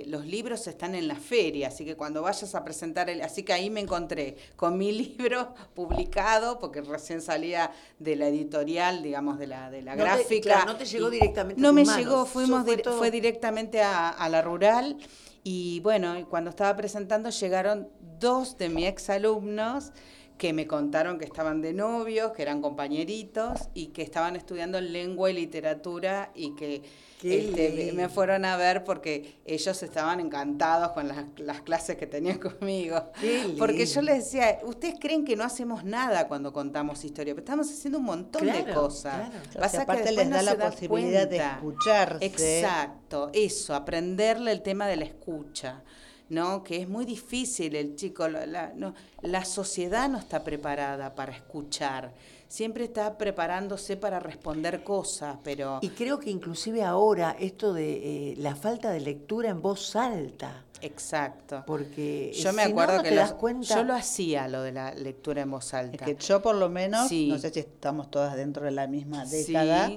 los libros están en la feria, así que cuando vayas a presentar, el, así que ahí me encontré con mi libro publicado, porque recién salía de la editorial, digamos, de la, de la No te- gráfica. claro, no te llegó directamente a No tus me manos, llegó, fuimos fue todo- fue directamente a, a la rural. Y bueno, cuando estaba presentando llegaron dos de mis exalumnos que me contaron que estaban de novios, que eran compañeritos y que estaban estudiando lengua y literatura y que este, me fueron a ver porque ellos estaban encantados con las, las clases que tenían conmigo. Porque yo les decía, ustedes creen que no hacemos nada cuando contamos historia, pero estamos haciendo un montón de cosas. claro. O sea, Pasa que aparte les da la posibilidad de escucharse. Exacto, eso, aprenderle el tema de la escucha, ¿no? Que es muy difícil el chico, la, la- no, la sociedad no está preparada para escuchar, siempre está preparándose para responder cosas, pero... Y creo que inclusive ahora esto de eh, la falta de lectura en voz alta, Exacto. porque Yo me si acuerdo no que te los- das cuenta. yo lo hacía, lo de la lectura en voz Es alta. que yo por lo menos, Sí. no sé si estamos todas dentro de la misma Sí. década,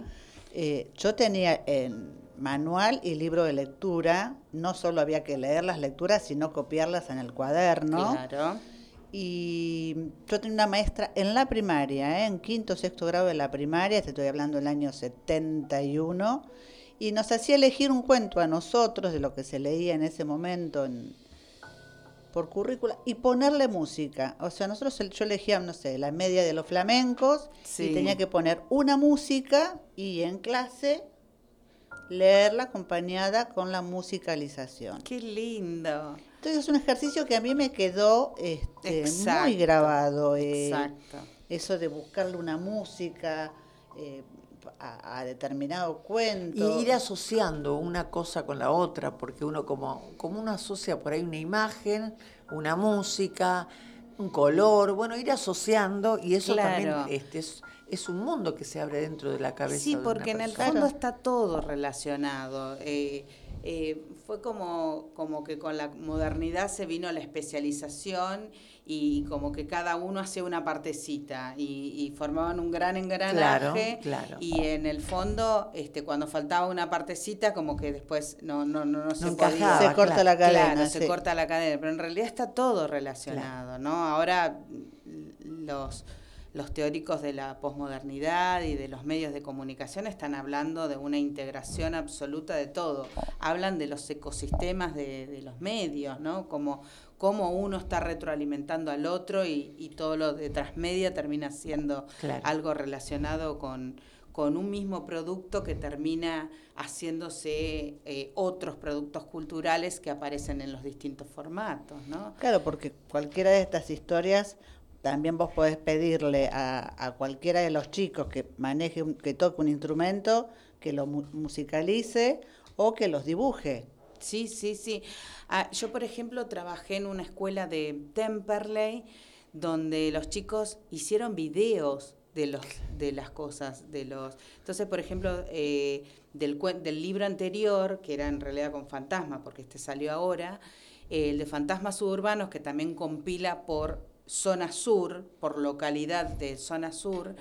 eh, yo tenía en manual y libro de lectura, no solo había que leer las lecturas, sino copiarlas en el cuaderno. Claro. Y yo tenía una maestra en la primaria, ¿eh? en quinto sexto grado de la primaria, te estoy hablando del año 71, y nos hacía elegir un cuento a nosotros de lo que se leía en ese momento en- por currícula y ponerle música. O sea, nosotros yo elegía, no sé, la media de los flamencos Sí. y tenía que poner una música y en clase leerla acompañada con la musicalización. Qué lindo. Entonces es un ejercicio que a mí me quedó este, Exacto, muy grabado. eh, Exacto. Eso de buscarle una música eh, a, a determinado cuento. Y ir asociando una cosa con la otra, porque uno como, como uno asocia por ahí una imagen, una música, un color, bueno, ir asociando y eso Claro. también este, es, es un mundo que se abre dentro de la cabeza. Sí, de una porque en el fondo está todo relacionado. Eh, eh, fue como, como que con la modernidad se vino la especialización y como que cada uno hacía una partecita y, y formaban un gran engranaje Claro, claro. y en el fondo este cuando faltaba una partecita como que después no no no, no se podía encajaba, se corta claro. la cadena. Claro, se corta la cadena, pero en realidad está todo relacionado, ¿no? Ahora mm, los, los teóricos de la posmodernidad y de los medios de comunicación están hablando de una integración absoluta de todo. Hablan de los ecosistemas de, de los medios, ¿no? Como cómo uno está retroalimentando al otro y, y todo lo de transmedia termina siendo Claro. algo relacionado con, con un mismo producto que termina haciéndose eh, otros productos culturales que aparecen en los distintos formatos, ¿no? Claro, porque cualquiera de estas historias también vos podés pedirle a, a cualquiera de los chicos que maneje, un- que toque un instrumento, que lo mu- musicalice o que los dibuje. Sí, sí, sí. Ah, yo, por ejemplo, trabajé en una escuela de Temperley donde los chicos hicieron videos de los de las cosas de los entonces por ejemplo eh, del del libro anterior que era en realidad con fantasmas porque este salió ahora eh, el de fantasmas suburbanos que también compila por zona sur por localidad de zona sur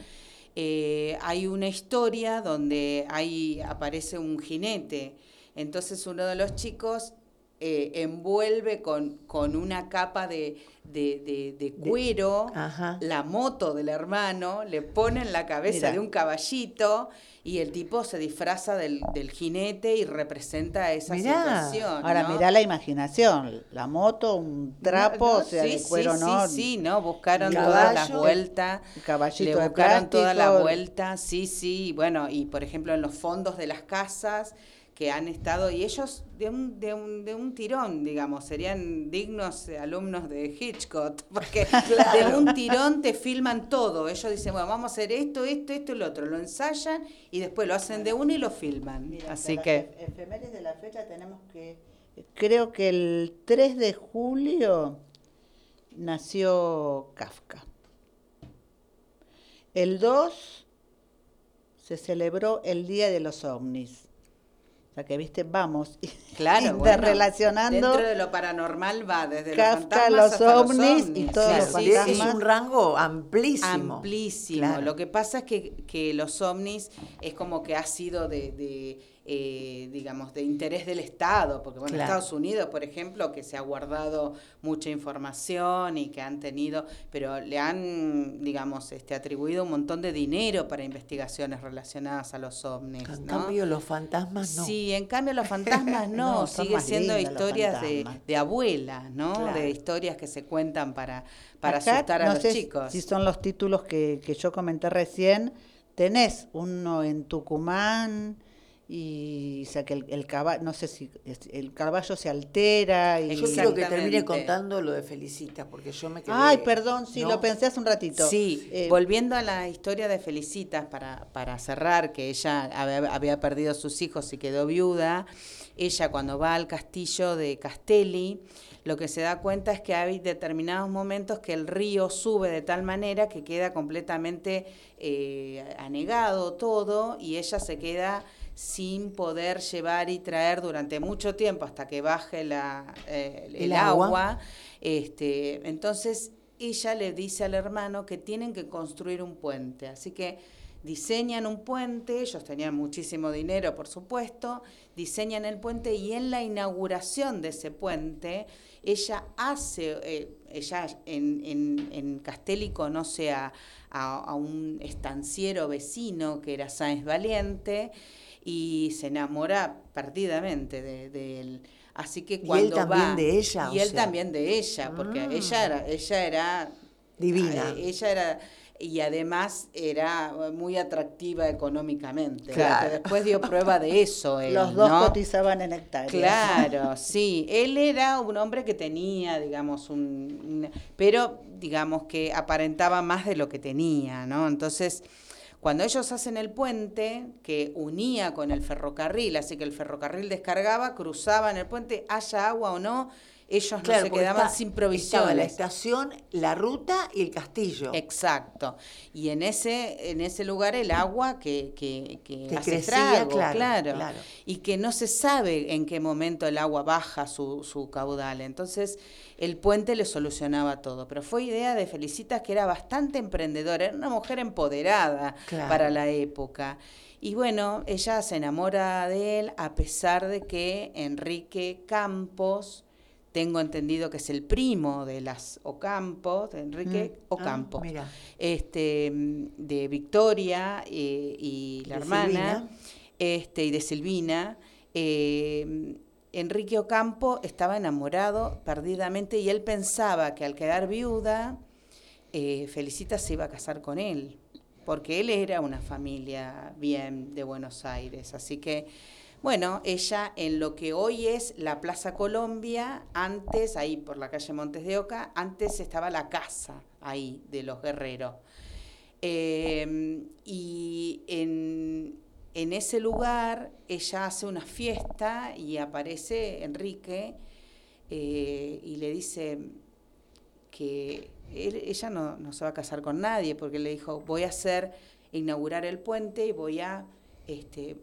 eh, hay una historia donde ahí aparece un jinete. Entonces uno de los chicos eh, envuelve con, con una capa de, de, de- de cuero la moto del hermano, le pone en la cabeza Mira. de un caballito y el tipo se disfraza del, del jinete y representa esa Mirá. situación. Ahora mirá la imaginación, la moto, un trapo, No, o sea, sí, de cuero sí, no, Sí, sí, no, buscaron todas las vueltas. Caballito le buscaron toda la vuelta, sí, sí, bueno, y por ejemplo en los fondos de las casas que han estado, y ellos de un, de un, de un tirón, digamos, serían dignos alumnos de Hitchcock, porque de un tirón te filman todo. Ellos dicen, bueno, vamos a hacer esto, esto, esto y lo otro. Lo ensayan y después lo hacen de uno y lo filman. Mira, Así que... ef- efemérides de la fecha tenemos que, creo que el 3 de julio nació Kafka. El 2 se celebró el Día de los ovnis. O sea que, viste, vamos Claro, bueno, interrelacionando dentro de lo paranormal va desde Kafka, los fantasmas los hasta ovnis los y ovnis. todos Sí, los sí, Claro, sí. es un rango amplísimo. Amplísimo. Claro. Lo que pasa es que, que los ovnis es como que ha sido de, de, eh, digamos, de interés del Estado, porque bueno, Claro. Estados Unidos, por ejemplo, que se ha guardado mucha información y que han tenido, pero le han, digamos, este, atribuido un montón de dinero para investigaciones relacionadas a los ovnis. En ¿no? cambio, los fantasmas no. Sí, en cambio los fantasmas no, No, sigue siendo historias de, de abuelas, ¿no? Claro. De historias que se cuentan para, para Acá, asustar a no los sé chicos. Si son los títulos que, que yo comenté recién, tenés uno en Tucumán y o sea que el, el caballo, no sé si es- el caballo se altera y Yo quiero que termine contando lo de Felicita, porque yo me quedé... Ay, perdón, sí, ¿no? lo pensé hace un ratito. Sí, Eh, volviendo a la historia de Felicitas, para, para cerrar, que ella había, había perdido a sus hijos y quedó viuda, ella cuando va al castillo de Castelli, lo que se da cuenta es que hay determinados momentos que el río sube de tal manera que queda completamente eh, anegado todo y ella se queda sin poder llevar y traer durante mucho tiempo hasta que baje la, eh, el, El agua. agua. Este, entonces ella le dice al hermano que tienen que construir un puente. Así que diseñan un puente, ellos tenían muchísimo dinero, por supuesto, diseñan el puente y en la inauguración de ese puente, ella hace, eh, ella en, en, en Castelli conoce a, a- a un estanciero vecino que era Sáenz Valiente y se enamora perdidamente de, de él. Así que él cuando también va- de ella, y él sea. también de ella, porque Mm. ella era, ella era Divina. eh, ella era y además era muy atractiva económicamente. Claro. Después dio prueba de eso. él, los dos ¿no? cotizaban en hectáreas. Claro, sí. Él era un hombre que tenía, digamos, un- pero digamos que aparentaba más de lo que tenía, ¿no? Entonces, cuando ellos hacen el puente que unía con el ferrocarril, así que el ferrocarril descargaba, cruzaban el puente, haya agua o no, ellos no Claro, se porque quedaban está- sin Estaba la provisiones. estación, la ruta y el castillo. Exacto. Y en ese, en ese lugar el agua que, que, que Que hace crecía, estrago, claro, claro, claro. Y que no se sabe en qué momento el agua baja su, su caudal. Entonces, el puente le solucionaba todo. Pero fue idea de Felicitas, que era bastante emprendedora, era una mujer empoderada Claro. para la época. Y bueno, ella se enamora de él a pesar de que Enrique Campos, tengo entendido que es el primo de las Ocampos, de Enrique Mm. Ocampo, Ah, mira. este, mm, de Victoria eh, y la De hermana, Silvina. este, y de Silvina. eh, Enrique Ocampo estaba enamorado perdidamente y él pensaba que al quedar viuda, eh, Felicita se iba a casar con él, porque él era una familia bien de Buenos Aires. Así que, bueno, ella en lo que hoy es la Plaza Colombia, antes, ahí por la calle Montes de Oca, antes estaba la casa ahí de los guerreros. Eh, y en, ese lugar ella hace una fiesta y aparece Enrique eh, y le dice que ella no, no se va a casar con nadie porque le dijo voy a hacer inaugurar el puente y voy a este,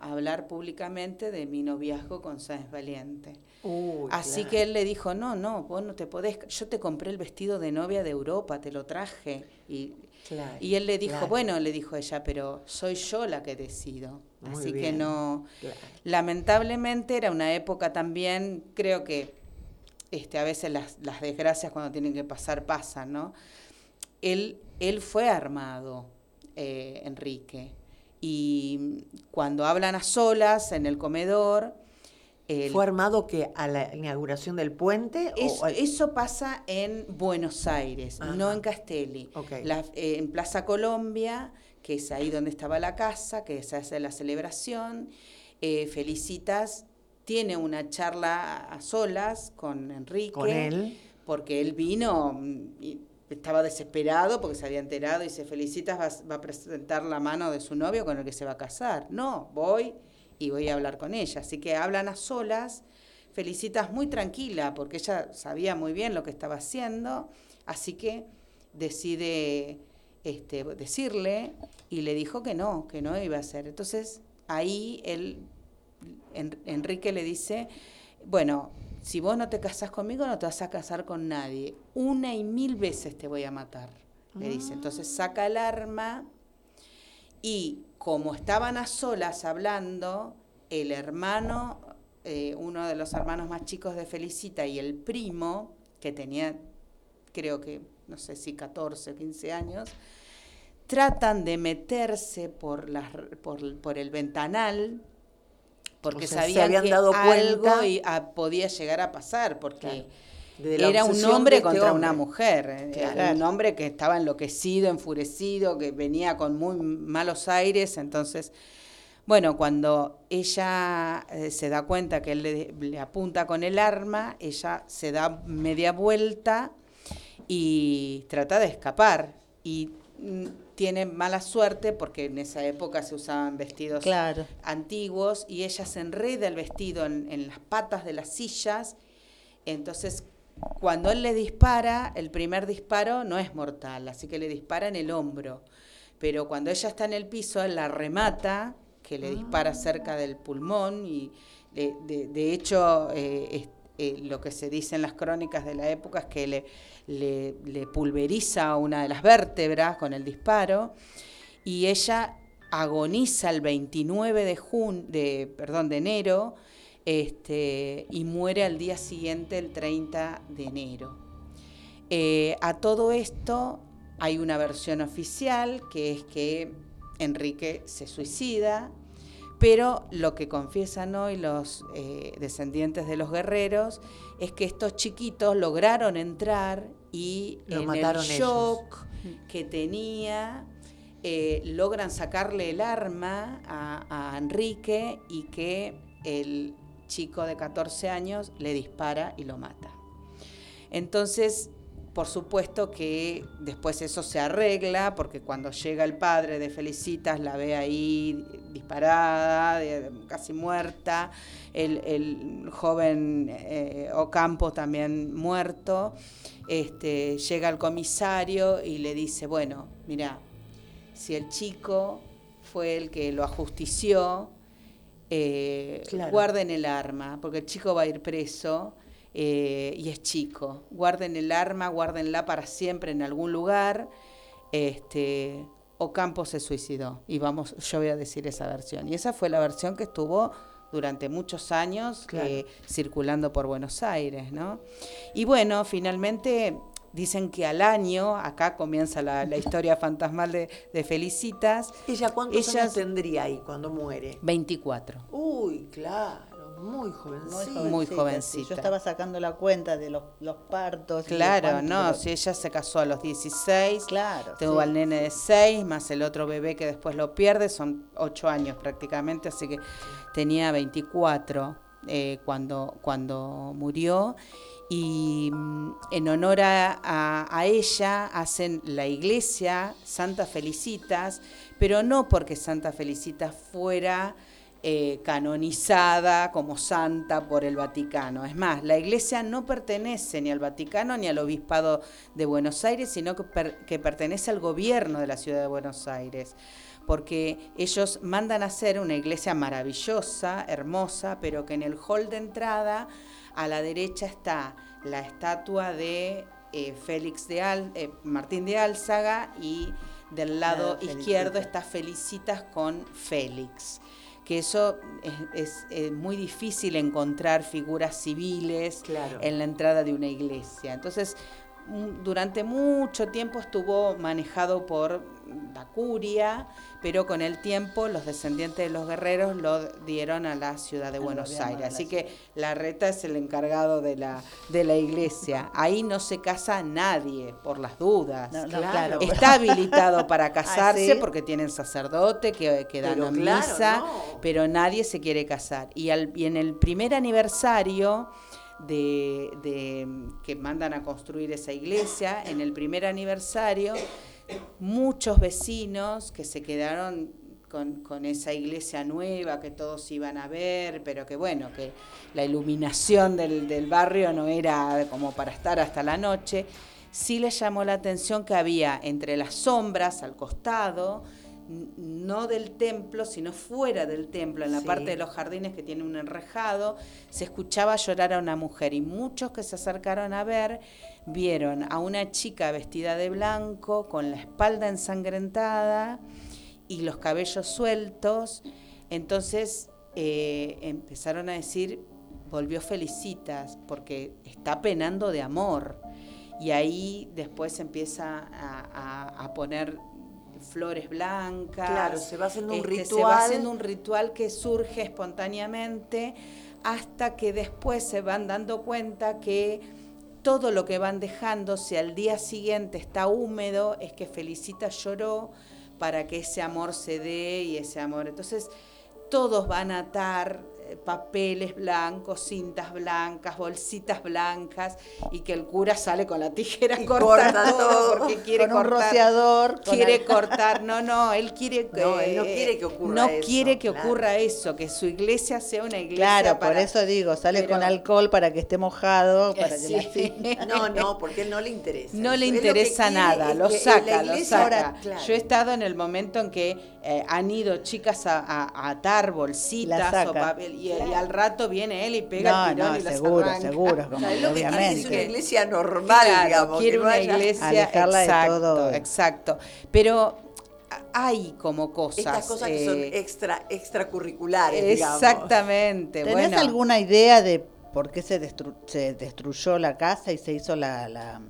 hablar públicamente de mi noviazgo con Sáenz Valiente. Uy, Así claro. que él le dijo, no, no, vos no te podés, yo te compré el vestido de novia de Europa, te lo traje. Y, Claro, y él le dijo, claro. bueno, le dijo ella, pero soy yo la que decido. Muy Así que no, lamentablemente era una época también, creo que este, a veces las, las desgracias cuando tienen que pasar pasan, ¿no? Él, él fue armado, eh, Enrique, y cuando hablan a solas en el comedor, el- ¿Fue armado que a la inauguración del puente? es- o, eso pasa en Buenos Aires, Ajá. no en Castelli. La- eh, en Plaza Colombia, que es ahí donde estaba la casa, que se hace la celebración, eh, Felicitas tiene una charla a solas con Enrique. con él? Porque él vino mm, y estaba desesperado porque se había enterado y dice, Felicitas va, a presentar la mano de su novio con el que se va a casar. No, voy y voy a hablar con ella. Así que hablan a solas. Felicitas muy tranquila porque ella sabía muy bien lo que estaba haciendo. Así que decide este, decirle y le dijo que no, que no iba a hacer. Entonces ahí él, En- Enrique le dice, bueno, si vos no te casás conmigo no te vas a casar con nadie. Una y mil veces te voy a matar, le dice. Entonces saca el arma y como estaban a solas hablando, el hermano, eh, uno de los hermanos más chicos de Felicita y el primo, que tenía, creo que, no sé si 14 o 15 años, tratan de meterse por, el ventanal porque O sea, se sabían habían que dado algo y- ah, podía llegar a pasar, porque era un hombre este contra hombre. una mujer. eh, Claro. Era un hombre que estaba enloquecido, enfurecido, que venía con muy malos aires. Entonces, bueno, cuando ella eh, se da cuenta que él le, le apunta con el arma, ella se da media vuelta y trata de escapar. Y mm, tiene mala suerte porque en esa época se usaban vestidos Claro. antiguos y ella se enreda el vestido en, en las patas de las sillas. Entonces, cuando él le dispara, el primer disparo no es mortal, así que le dispara en el hombro. Pero cuando ella está en el piso, él la remata, que le dispara cerca del pulmón y de, de- de hecho eh, eh, lo que se dice en las crónicas de la época es que le, le- pulveriza una de las vértebras con el disparo y ella agoniza el 29 de, jun de, perdón, de enero este, y muere al día siguiente, el 30 de enero. Eh, a todo esto hay una versión oficial que es que Enrique se suicida, pero lo que confiesan hoy los eh, descendientes de los guerreros es que estos chiquitos lograron entrar y Lo en mataron el ellos. shock que tenía eh, logran sacarle el arma a, a Enrique y que el chico de 14 años le dispara y lo mata. Entonces, por supuesto que después eso se arregla, porque cuando llega el padre de Felicitas la ve ahí disparada, de- casi muerta, el, el joven eh, Ocampo también muerto, este, llega el comisario y le dice, bueno, mira, si el chico fue el que lo ajustició, eh, Claro. guarden el arma, porque el chico va a ir preso eh, y es chico. Guarden el arma, guárdenla para siempre en algún lugar. Este, Ocampo se suicidó. Y vamos, yo voy a decir esa versión. Y esa fue la versión que estuvo durante muchos años Claro. eh, circulando por Buenos Aires, ¿no? Y bueno, finalmente dicen que al año, acá comienza la, la historia fantasmal de, de Felicitas, ¿Ella cuántos Ella- años tendría ahí cuando muere? 24. Uy, claro, muy jovencita. Muy sí. jovencita. Yo estaba sacando la cuenta de los, los partos. Claro, no, si ella se casó a los 16, Claro. tuvo sí. al nene de 6, más el otro bebé que después lo pierde, son 8 años prácticamente, así que tenía 24 eh, cuando, cuando murió. Y mm, en honor a, a- a ella hacen la iglesia Santa Felicitas, pero no porque Santa Felicitas fuera eh, canonizada como santa por el Vaticano. Es más, la iglesia no pertenece ni al Vaticano ni al Obispado de Buenos Aires, sino que, per- que pertenece al gobierno de la ciudad de Buenos Aires, porque ellos mandan a hacer una iglesia maravillosa, hermosa, pero que en el hall de entrada a la derecha está la estatua de eh, Félix de Al- eh, Martín de Álzaga y del lado izquierdo está Felicitas con Félix que eso es, es, eh, muy difícil encontrar figuras civiles Claro. en la entrada de una iglesia. Entonces, mm, durante mucho tiempo estuvo manejado por la curia, pero con el tiempo los descendientes de los guerreros lo dieron a la ciudad de Buenos Aires. Así que la reta es el encargado de la, de la iglesia. Ahí no se casa nadie, por las dudas. No, no, Claro. claro. Está habilitado para casarse ¿sí? porque tienen sacerdote que, que dan Pero claro, misa, no. pero nadie se quiere casar. Y, al, y en el primer aniversario de, de que mandan a construir esa iglesia, en el primer aniversario, muchos vecinos que se quedaron con, con esa iglesia nueva que todos iban a ver, pero que bueno, que la iluminación del, del barrio no era como para estar hasta la noche, sí les llamó la atención que había entre las sombras al costado, no del templo, sino fuera del templo, en la Sí. parte de los jardines que tiene un enrejado, se escuchaba llorar a una mujer y muchos que se acercaron a ver vieron a una chica vestida de blanco con la espalda ensangrentada y los cabellos sueltos. Entonces eh, empezaron a decir, volvió Felicitas, porque está penando de amor. Y ahí después empieza a, a- a poner flores blancas. Claro, se va haciendo un Este, Se ritual. va haciendo un ritual que surge espontáneamente hasta que después se van dando cuenta que todo lo que van dejando, si al día siguiente está húmedo, es que Felicita lloró para que ese amor se dé y ese amor. Entonces, todos van a atar papeles blancos, cintas blancas, bolsitas blancas y que el cura sale con la tijera Y cortar corta todo, todo. porque quiere Con un cortar rociador, con quiere cortar, no, no, él quiere que No, él no quiere que ocurra no eso, quiere que claro. ocurra eso, que su iglesia sea una iglesia Claro, por para- eso digo, sale pero- con alcohol para que esté mojado, para que Sí. la cinta- No, no, porque él no le interesa. No le lo que interesa nada, lo que saca, lo saca. ahora- claro. Yo he estado en el momento en que eh, han ido chicas a, a- a atar bolsitas o papel y, y al rato viene él y pega No, el tirón no, y las seguro, arranca. seguro, O como sea, que quiere es obviamente. una iglesia normal, Claro, digamos. quiere una iglesia exacto, todo. exacto. Pero hay como cosas. Estas cosas que son eh, extra, extracurriculares, digamos. Exactamente. ¿Tenés bueno. alguna idea de por qué se, destru- se destruyó la casa y se hizo la, la,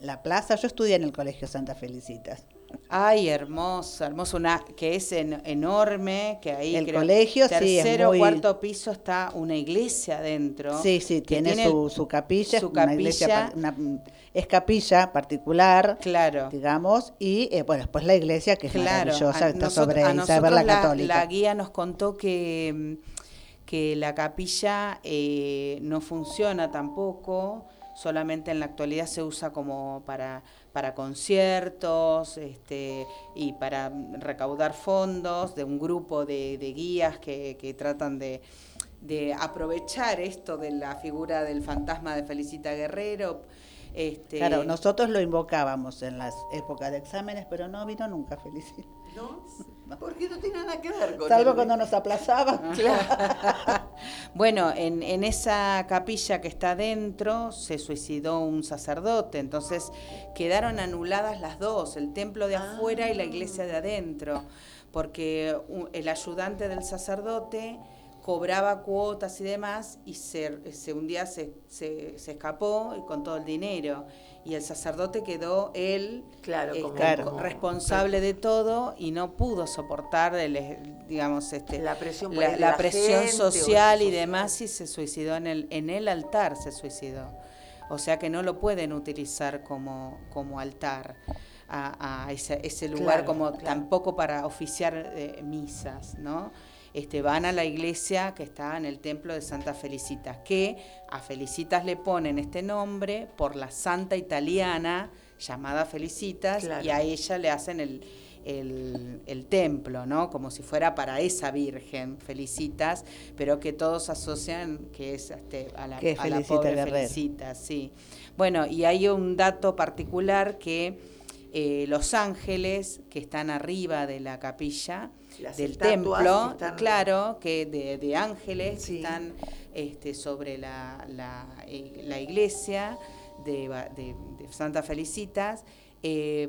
la plaza? Yo estudié en el Colegio Santa Felicitas. Ay, hermoso, hermoso, una que es en- enorme, que ahí El creo, colegio, sí, tercero muy- cuarto piso está una iglesia adentro. Sí, sí, tiene, su, su capilla, su una iglesia una- es capilla particular, Claro. digamos, y eh, bueno, después la iglesia que es Claro, maravillosa, a está nosotros- sobre a Isabel nosotros la la, Católica. la guía nos contó que, mm, que la capilla eh, no funciona tampoco, solamente en la actualidad se usa como para, para conciertos este, y para recaudar fondos de un grupo de, de guías que, que tratan de, de aprovechar esto de la figura del fantasma de Felicita Guerrero. Este, Claro, nosotros lo invocábamos en las épocas de exámenes, pero no vino nunca Felicita. ¿No? Porque no tiene nada que ver con Salvo el- cuando nos aplazaban. Bueno, en, en esa capilla que está adentro se suicidó un sacerdote, entonces quedaron anuladas las dos, el templo de afuera y la iglesia de adentro, porque el ayudante del sacerdote cobraba cuotas y demás y se, se- un día se, se- se escapó y con todo el dinero y el sacerdote quedó él Claro, este, como- responsable de todo y no pudo soportar el, digamos este La presión la, la la social y demás y se suicidó en el en el altar se suicidó. O sea que no lo pueden utilizar como como altar a, a ese, ese lugar Claro, como claro. tampoco para oficiar eh, misas no este, van a la iglesia que está en el templo de Santa Felicitas, que a Felicitas le ponen este nombre por la santa italiana llamada Felicitas Claro. y a ella le hacen el, el, el templo, ¿no? Como si fuera para esa Virgen, Felicitas, pero que todos asocian que es este, a la, Que es a la Felicita pobre Guerrero. Felicitas, sí. Bueno, y hay un dato particular que eh, los ángeles que están arriba de la capilla Las del templo, están- claro, que de, de ángeles Sí. que están este, sobre la, la, eh, la iglesia de, Ba- de- de Santa Felicitas, eh,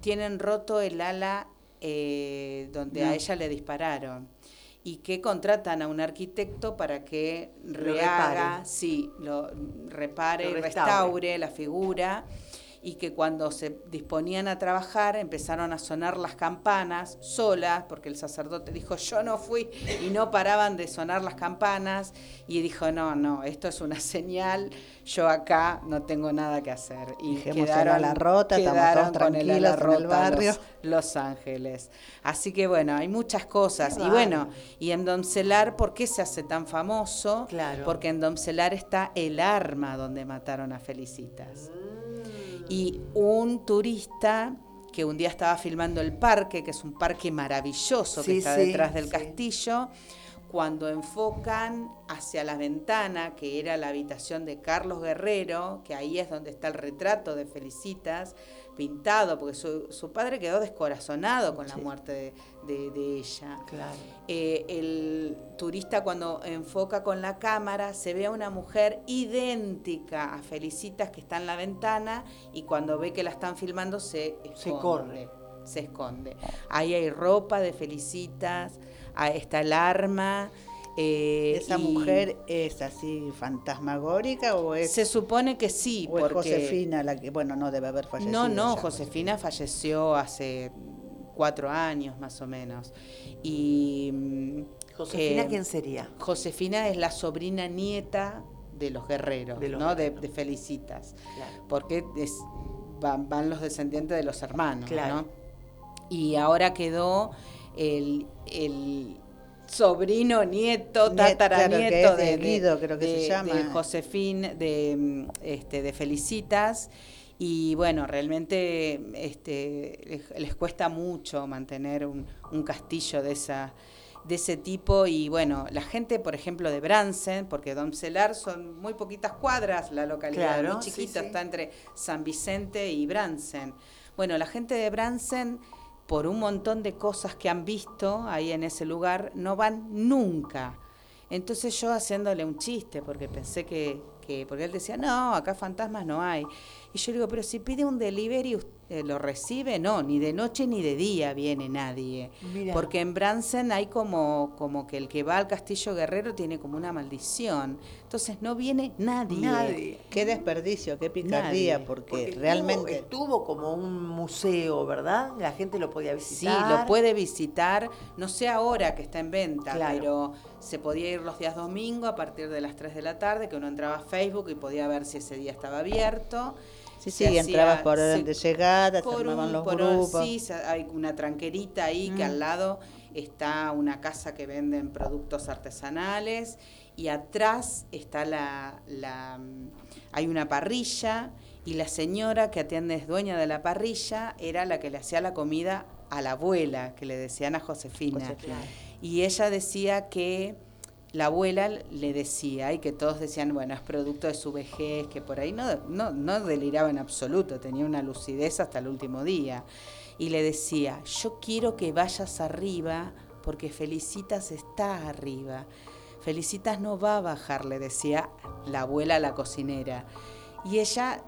tienen roto el ala eh, donde No. a ella le dispararon y que contratan a un arquitecto para que Lo rehaga, repare. sí, lo repare Lo restaure la figura y que cuando se disponían a trabajar empezaron a sonar las campanas solas, porque el sacerdote dijo yo no fui y no paraban de sonar las campanas y dijo no, no, esto es una señal, yo acá no tengo nada que hacer. Y Dejemos el quedaron, ala rota, estamos quedaron todos con el tranquilos en el rota barrio. Los, Los Ángeles. Así que bueno, hay muchas cosas. Qué Y bueno, y en Doncelar, ¿por qué se hace tan famoso? Claro. Porque en Doncelar está el arma donde mataron a Felicitas. Y un turista que un día estaba filmando el parque, que es un parque maravilloso que Sí, está sí, detrás del sí. castillo, cuando enfocan hacia la ventana, que era la habitación de Carlos Guerrero, que ahí es donde está el retrato de Felicitas, pintado, porque su, su padre quedó descorazonado con la muerte de, de- de ella. Claro. Eh, el turista cuando enfoca con la cámara se ve a una mujer idéntica a Felicitas que está en la ventana y cuando ve que la están filmando se esconde. Se corre. Se esconde. Ahí hay ropa de Felicitas, ahí está el arma. Eh, ¿Esa y mujer es así fantasmagórica o es, Se supone que sí, o es porque... Josefina la que, bueno, no debe haber fallecido? No, no, ya, Josefina falleció hace cuatro años más o menos. Y mm, Josefina, eh, ¿quién sería? Josefina es la sobrina nieta de los guerreros, De los ¿no? De, Felicitas. Claro. Porque es- van, van los descendientes de los hermanos, Claro. ¿no? Y ahora quedó el, el sobrino, nieto, Niet- tataranieto de, de Guido, creo que se de- llama. de Josefín, de, este, de Felicitas. Y bueno, realmente este, les, les cuesta mucho mantener un, un castillo de esa de ese tipo y bueno, la gente, por ejemplo, de Bransen, porque Doncelar son muy poquitas cuadras la localidad, Claro, muy sí, chiquita, sí. está entre San Vicente y Bransen. Bueno, la gente de Bransen, por un montón de cosas que han visto ahí en ese lugar, no van nunca. Entonces yo haciéndole un chiste, porque pensé que, que porque él decía, no, acá fantasmas no hay. Y yo le digo, pero si pide un delivery, ¿usted ¿lo recibe? No, ni de noche ni de día viene nadie. Porque en Bransen hay como, como que el que va al Castillo Guerrero tiene como una maldición. Entonces no viene nadie. Nadie. Qué desperdicio, qué picardía, Nadie. porque, Porque estuvo- realmente... Estuvo, como un museo, ¿verdad? La gente lo podía Sí, visitar. lo puede visitar, no sé ahora que está en venta, Claro. pero se podía ir los días domingo a partir de las 3 de la tarde, que uno entraba a Facebook y podía ver si ese día estaba abierto. Sí, Se sí, hacía- entrabas por orden se- de llegada, se por armaban un- los por grupos. sí, se- hay una tranquerita ahí que Mm. al lado está una casa que venden productos artesanales y atrás está la, la mm, hay una parrilla y la señora que atiende es dueña de la parrilla era la que le hacía la comida a la abuela, que le decían a Josefina. Josefina. Y ella decía que la abuela le decía, y que todos decían, bueno, es producto de su vejez, que por ahí no, no, no deliraba en absoluto, tenía una lucidez hasta el último día. Y le decía, yo quiero que vayas arriba porque Felicitas está arriba. Felicitas no va a bajar, le decía la abuela a la cocinera. Y ella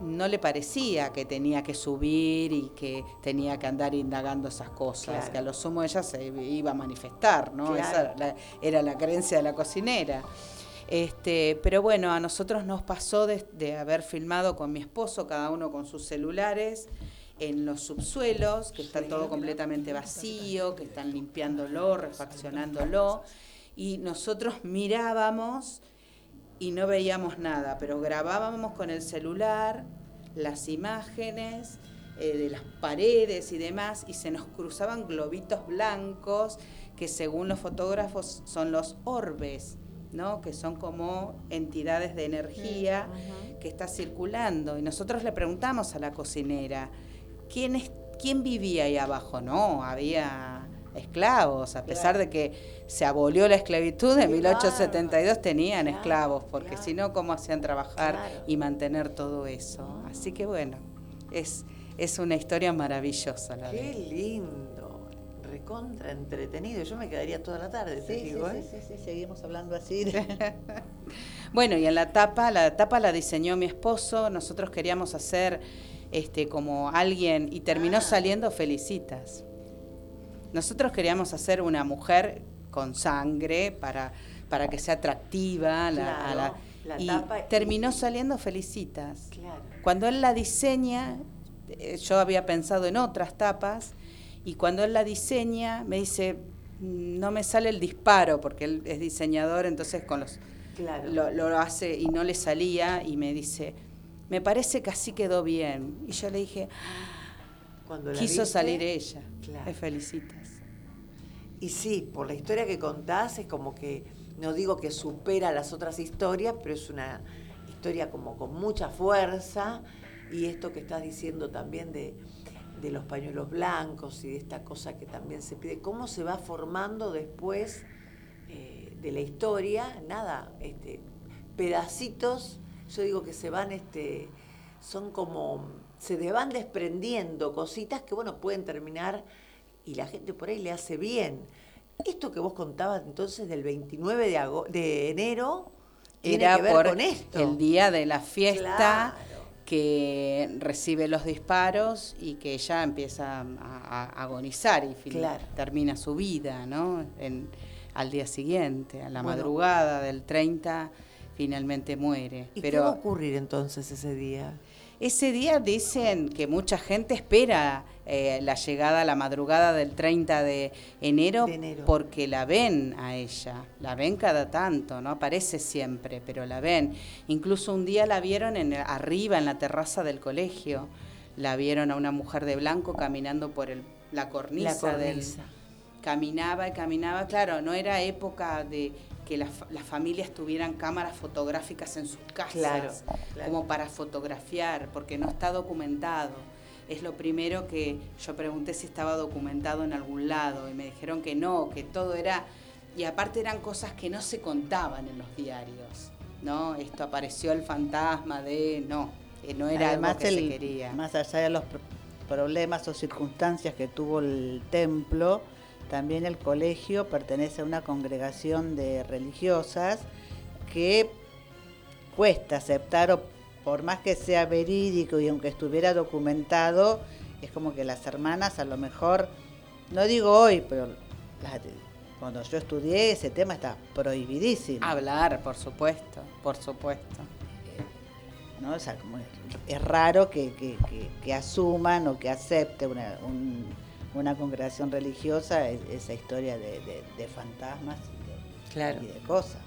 no le parecía que tenía que subir y que tenía que andar indagando esas cosas, Claro. que a lo sumo ella se iba a manifestar, ¿no? Claro. Esa era la, era la creencia de la cocinera. Este, pero bueno, a nosotros nos pasó de, de haber filmado con mi esposo, cada uno con sus celulares, en los subsuelos, que está todo completamente vacío, que están limpiándolo, refaccionándolo, y nosotros mirábamos y no veíamos nada, pero grabábamos con el celular las imágenes eh, de las paredes y demás, y se nos cruzaban globitos blancos que según los fotógrafos son los orbes, ¿no? que son como entidades de energía que está circulando. Y nosotros le preguntamos a la cocinera, ¿quién, es, quién vivía ahí abajo? No, había esclavos, a pesar de que se abolió la esclavitud en Qué 1872 tenían Claro, esclavos, porque claro. si no, ¿cómo hacían trabajar y mantener todo eso? Así que bueno, es, es una historia maravillosa la Qué de lindo, recontra entretenido. Yo me quedaría toda la tarde, te Sí, sí, digo, sí, ¿eh? sí, sí, seguimos hablando así. Bueno, y en la tapa, la tapa la diseñó mi esposo, nosotros queríamos hacer este como alguien y Ah. terminó saliendo Felicitas. Nosotros queríamos hacer una mujer con sangre para, para que sea atractiva la- a la- Claro, la y tapa y- terminó saliendo Felicitas. Claro. Cuando él la diseña, eh, yo había pensado en otras tapas, y cuando él la diseña, me dice, "Mm, no me sale el disparo, porque él es diseñador, entonces con los Claro. lo, lo hace y no le salía, y me dice, me parece que así quedó bien. Y yo le dije, Cuando la quiso viste, salir ella, Claro. felicitas. Y sí, por la historia que contás, es como que, no digo que supera las otras historias, pero es una historia como con mucha fuerza. Y esto que estás diciendo también de, de los pañuelos blancos y de esta cosa que también se pide, cómo se va formando después eh, de la historia, nada, este, pedacitos, yo digo que se van, este, son como, se de- van desprendiendo cositas que, bueno, pueden terminar y la gente por ahí le hace bien. Esto que vos contabas entonces del 29 de, de enero tiene Era que ver por con esto. el día de la fiesta Claro. que recibe los disparos y que ella empieza a, a agonizar y Claro. termina su vida, ¿no? En- al día siguiente, a la Bueno. madrugada del 30, finalmente muere. ¿Y Pero qué va a ocurrir entonces ese día? Ese día dicen que mucha gente espera eh, la llegada, la madrugada del 30 de enero, De enero. porque la ven a ella, la ven cada tanto, no aparece siempre, pero la ven. Incluso un día la vieron en, el- arriba en la terraza del colegio, la vieron a una mujer de blanco caminando por el, la cornisa, La del cornisa. caminaba y caminaba, claro, no era época de que las, las familias tuvieran cámaras fotográficas en sus casas, Claro, claro. como para fotografiar, porque no está documentado. Es lo primero que yo pregunté si estaba documentado en algún lado y me dijeron que no, que todo era, y aparte eran cosas que no se contaban en los diarios, ¿no? Esto apareció el fantasma de, no, eh, no era Además, algo que el- se quería. más allá de los pr- problemas o circunstancias que tuvo el templo, también el colegio pertenece a una congregación de religiosas que cuesta aceptar, o por más que sea verídico y aunque estuviera documentado, es como que las hermanas a lo mejor, no digo hoy, pero cuando yo estudié ese tema está prohibidísimo. Hablar, por supuesto, por supuesto. ¿no? O sea, como es, es raro que, que- que- que asuman o que acepte una, un- una congregación religiosa esa historia de, de- de fantasmas y de, Claro. y de cosas.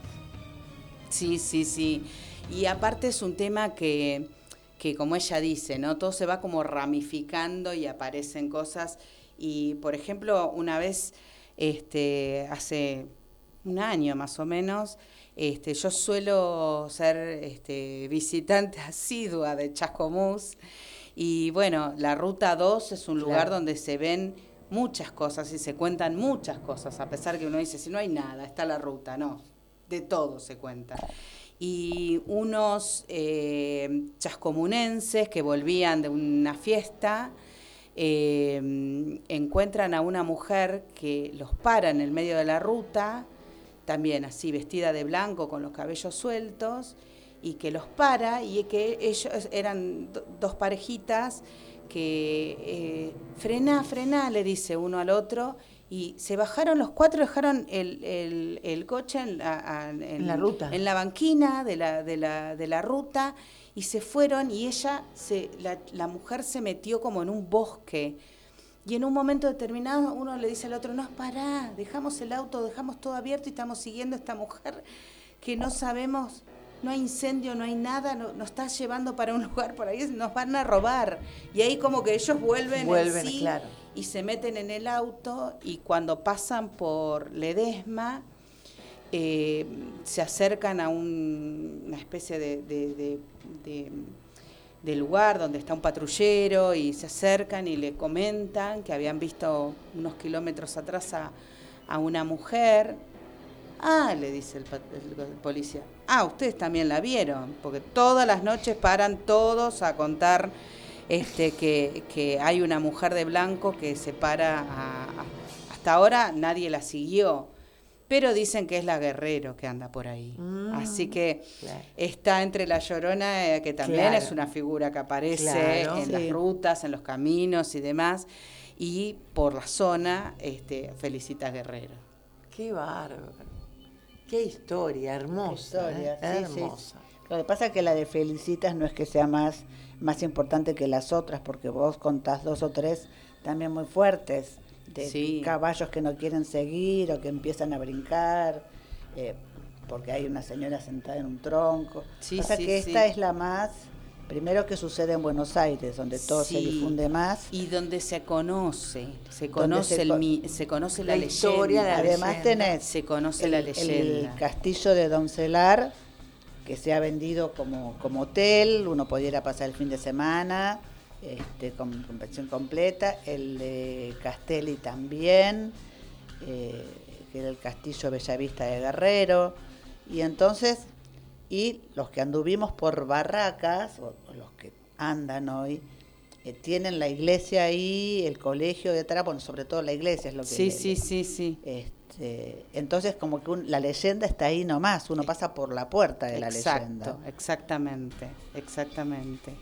Sí, sí, sí. Y aparte es un tema que, que, como ella dice, ¿no? Todo se va como ramificando y aparecen cosas. Y, por ejemplo, una vez, este, hace un año más o menos, Este, yo suelo ser este, visitante asidua de Chascomús y bueno, la Ruta 2 es un lugar Claro. donde se ven muchas cosas y se cuentan muchas cosas, a pesar que uno dice, si no hay nada, está la ruta, no, de todo se cuenta. Y unos eh, chascomunenses que volvían de una fiesta eh, encuentran a una mujer que los para en el medio de la ruta, también así vestida de blanco con los cabellos sueltos, y que los para y que ellos eran do- dos parejitas que eh, frená, frená, le dice uno al otro, y se bajaron los cuatro, dejaron el, el- el coche en la, a- en- la ruta. en la banquina de la, de la, de la ruta y se fueron y ella, se, la, la mujer se metió como en un bosque. Y en un momento determinado uno le dice al otro, no, pará, dejamos el auto, dejamos todo abierto y estamos siguiendo a esta mujer que no sabemos, no hay incendio, no hay nada, no- nos está llevando para un lugar por ahí, nos van a robar. Y ahí como que ellos vuelven, en sí claro. y se meten en el auto y cuando pasan por Ledesma, eh, se acercan a un- una especie de- de- de lugar donde está un patrullero y se acercan y le comentan que habían visto unos kilómetros atrás a, a una mujer. Ah, le dice el, pa- el- el policía. Ah, ustedes también la vieron, porque todas las noches paran todos a contar este, que, que hay una mujer de blanco que se para a- a- hasta ahora nadie la siguió, pero dicen que es la guerrero que anda por ahí. Mm, Así que claro. está entre la llorona, eh, que también Claro. es una figura que aparece Claro. en las rutas, en los caminos y demás, y por la zona este, felicita a Guerrero. Qué bárbaro. Qué historia, hermosa. Historia, ¿eh? sí, sí. Lo que pasa es que la de Felicitas no es que sea más, más importante que las otras, porque vos contás dos o tres también muy fuertes, de caballos que no quieren seguir o que empiezan a brincar, eh, porque hay una señora sentada en un tronco. Sí, pasa sí, que esta es la más, primero que sucede en Buenos Aires, donde todo se difunde más. Y donde se conoce, se conoce, se el con- se conoce la, La historia, leyenda. la Además leyenda. tenés Se conoce el, la el leyenda. castillo de Doncelar, que se ha vendido como, como hotel, uno pudiera pasar el fin de semana, este, con, pensión completa, el de Castelli también, eh, que era el castillo Bellavista de Guerrero, y entonces, y los que anduvimos por barracas, o, o los que andan hoy, eh, tienen la iglesia ahí, el colegio detrás, bueno, sobre todo la iglesia es lo que... Sí, sí, sí, sí. este, entonces como que un- la leyenda está ahí nomás, uno pasa por la puerta de la Exacto, leyenda. exactamente, exactamente.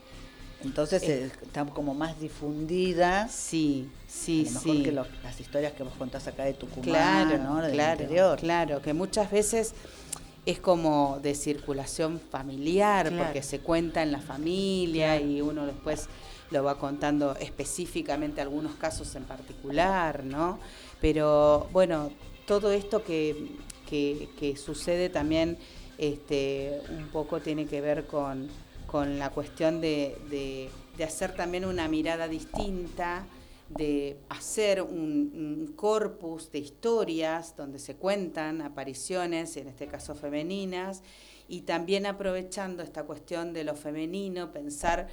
Entonces Eh. eh, está como más difundida, Sí, sí, a lo mejor sí. que los- las historias que vos contás acá de Tucumán, Claro, ¿no? Del claro, interior. claro, que muchas veces es como de circulación familiar, Claro. porque se cuenta en la familia y uno después lo va contando específicamente algunos casos en particular, ¿no? Pero bueno, todo esto que, que- que sucede también este, un poco tiene que ver con, con la cuestión de, de- de hacer también una mirada distinta, de hacer un, corpus de historias donde se cuentan apariciones, en este caso femeninas, y también aprovechando esta cuestión de lo femenino, pensar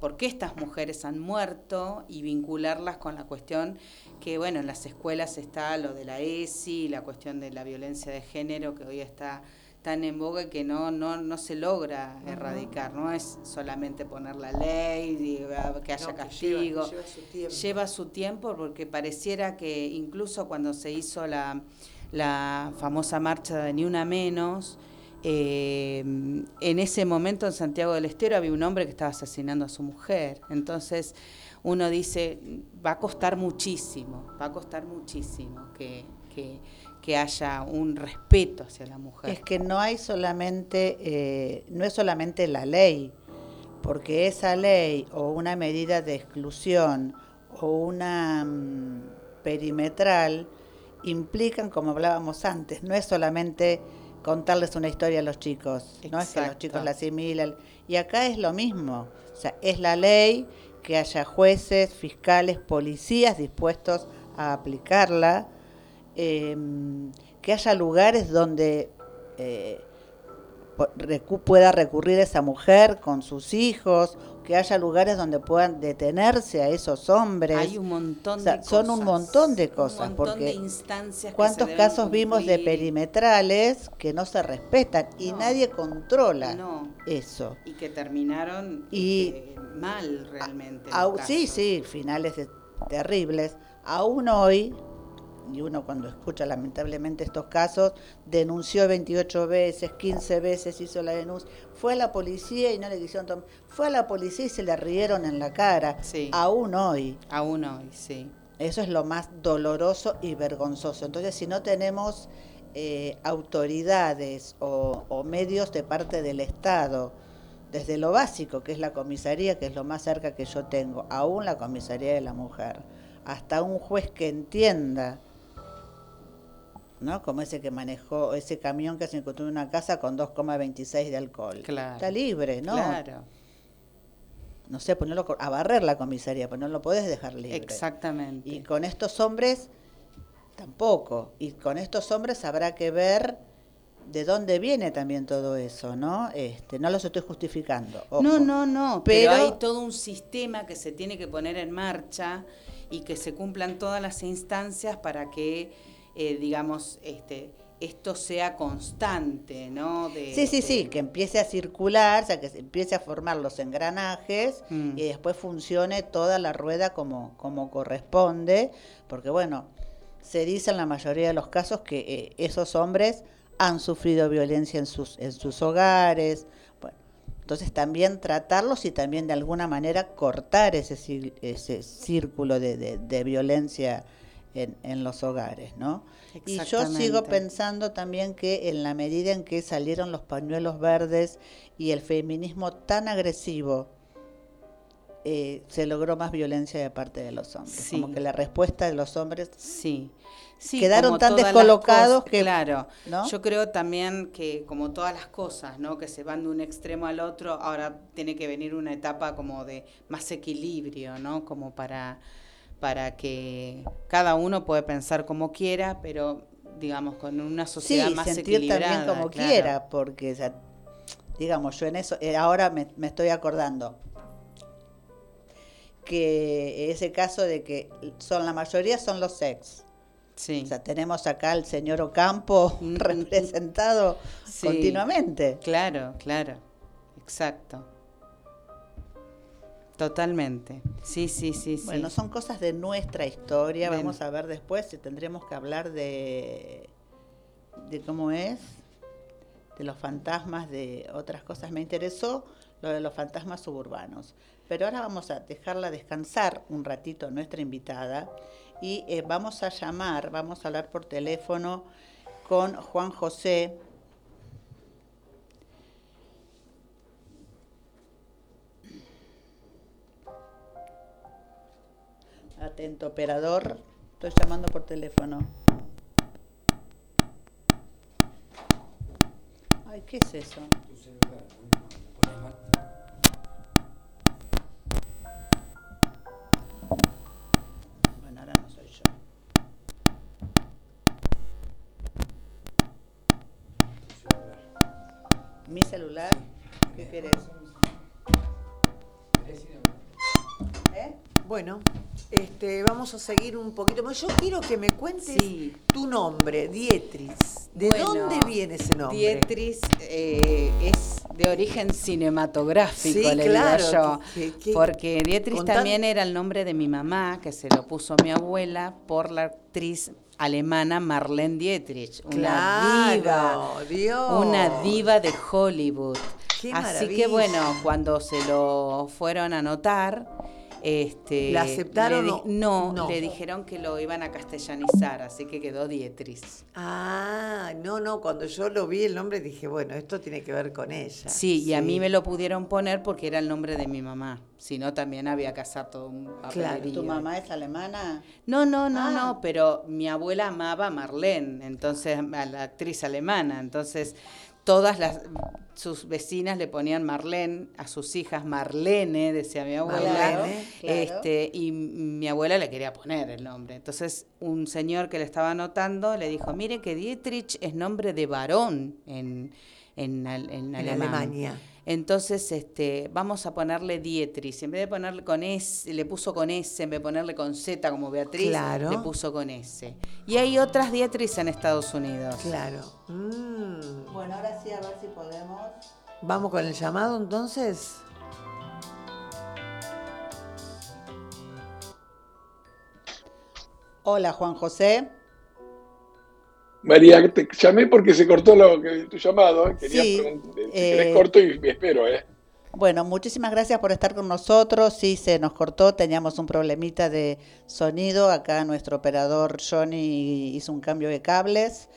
por qué estas mujeres han muerto y vincularlas con la cuestión que, bueno, en las escuelas está lo de la ESI, la cuestión de la violencia de género que hoy está tan en boga que no, no, no se logra erradicar, no es solamente poner la ley, y, ah, que haya No, que castigo, lleva- lleva su tiempo. lleva su tiempo porque pareciera que incluso cuando se hizo la, la famosa marcha de Ni Una Menos, eh, en ese momento en Santiago del Estero había un hombre que estaba asesinando a su mujer. Entonces uno dice, va a costar muchísimo, va a costar muchísimo que, que, que haya un respeto hacia la mujer. Es que no hay solamente, eh, no es solamente la ley, porque esa ley o una medida de exclusión o una mm, perimetral implican, como hablábamos antes, no es solamente contarles una historia a los chicos, no es que los chicos la asimilan. Y acá es lo mismo, o sea, es la ley que haya jueces, fiscales, policías dispuestos a aplicarla, eh, que haya lugares donde eh, pueda recurrir esa mujer con sus hijos, que haya lugares donde puedan detenerse a esos hombres. Hay un montón O sea, de son cosas. un montón de cosas, Un montón porque de instancias que ¿Cuántos casos vimos de perimetrales que no se respetan y No. nadie controla No. eso? Y que terminaron Y- mal realmente. sí, sí, finales de- terribles. Aún hoy, y uno cuando escucha lamentablemente estos casos, denunció 28 veces, 15 veces hizo la denuncia, fue a la policía y no le quisieron tomar, fue a la policía y se le rieron en la cara. Sí. Aún hoy. Aún hoy, sí. Eso es lo más doloroso y vergonzoso. Entonces, si no tenemos eh, autoridades o, o medios de parte del Estado, desde lo básico, que es la comisaría, que es lo más cerca que yo tengo, aún la comisaría de la mujer, hasta un juez que entienda, ¿no? Como ese que manejó, ese camión que se encontró en una casa con 2,26 de alcohol. Claro. Está libre, ¿no? Claro, No sé, ponerlo co- a barrer la comisaría, pero no lo podés dejar libre. exactamente. Y con estos hombres tampoco. Y con estos hombres habrá que ver de dónde viene también todo eso, ¿no? Este, no los estoy justificando. ojo. No, no, no, pero, Pero- hay todo un sistema que se tiene que poner en marcha y que se cumplan todas las instancias para que, eh, digamos, este, esto sea constante, ¿no? De- Sí, sí, de- sí, que empiece a circular, o sea, que se empiece a formar los engranajes Mm. y después funcione toda la rueda como, como corresponde, porque bueno, se dice en la mayoría de los casos que eh, esos hombres han sufrido violencia en sus, en sus hogares, bueno, entonces también tratarlos y también de alguna manera cortar ese, ese círculo de, de- de violencia en, en los hogares, ¿no? Y yo sigo pensando también que en la medida en que salieron los pañuelos verdes y el feminismo tan agresivo, eh, se logró más violencia de parte de los hombres. Sí. Como que la respuesta de los hombres Sí. Sí, Quedaron tan descolocados cosas, que- Claro. ¿no? Yo creo también que como todas las cosas, ¿no? Que se van de un extremo al otro, ahora tiene que venir una etapa como de más equilibrio, ¿no? Como para, para que cada uno puede pensar como quiera, pero digamos con una sociedad sí, más sentir equilibrada. también como claro. quiera, porque sea, digamos, yo en eso, eh, ahora me, me estoy acordando que ese caso de que son la mayoría son los ex. Sí. O sea, tenemos acá al señor Ocampo representado Sí. continuamente. Claro, claro. Exacto. Totalmente. Sí, sí, sí, sí. Bueno, son cosas de nuestra historia. Vamos a ver después si tendremos que hablar de, de cómo es, de los fantasmas, de otras cosas. Me interesó lo de los fantasmas suburbanos. Pero ahora vamos a dejarla descansar un ratito a nuestra invitada y eh, vamos a llamar, vamos a hablar por teléfono con Juan José. Atento, operador. Estoy llamando por teléfono. Ay, ¿qué es eso? Bueno, ahora no soy yo. Mi celular. ¿Qué querés? ¿Eh? Bueno, este, vamos a seguir un poquito más. Yo quiero que me cuentes Sí. tu nombre, Dietris. ¿De Bueno, dónde viene ese nombre? Dietris eh, es de origen cinematográfico, Sí, le claro, digo yo. que- que- porque tan- también era el nombre de mi mamá, que se lo puso mi abuela por la actriz alemana Marlene Dietrich, una diva. Claro, Dios. Una diva de Hollywood. Qué Así que bueno, cuando se lo fueron a anotar, este, ¿La aceptaron le o- no, no? le dijeron que lo iban a castellanizar, así que quedó Dietris. Ah, no, no, cuando yo lo vi el nombre dije, bueno, esto tiene que ver con ella. Sí, y a mí me lo pudieron poner porque era el nombre de mi mamá. Si no, también había hacer todo un papelerío. ¿Tu mamá es alemana? No, no, no, Ah. no, pero mi abuela amaba a Marlene, entonces a la actriz alemana, entonces todas las sus vecinas le ponían Marlene, a sus hijas Marlene, decía mi abuela, Marlene, claro. este, y mi abuela le quería poner el nombre. Entonces un señor que le estaba anotando le dijo, mire que Dietrich es nombre de varón en, en, en En. Alemania. Entonces, este, vamos a ponerle Dietrich. En vez de ponerle con S, le puso con S, en vez de ponerle con Z como Beatriz, Claro. le puso con S. Y hay otras Dietrich en Estados Unidos. Claro. Mm. Bueno, ahora sí, a ver si podemos. Vamos con el llamado entonces. Hola, Juan José. María, te llamé porque se cortó lo que, tu llamado. ¿eh? Quería Sí, si eh, querés corto y me espero, ¿eh? Bueno, muchísimas gracias por estar con nosotros. Sí, se nos cortó, teníamos un problemita de sonido. Acá nuestro operador Johnny hizo un cambio de cables.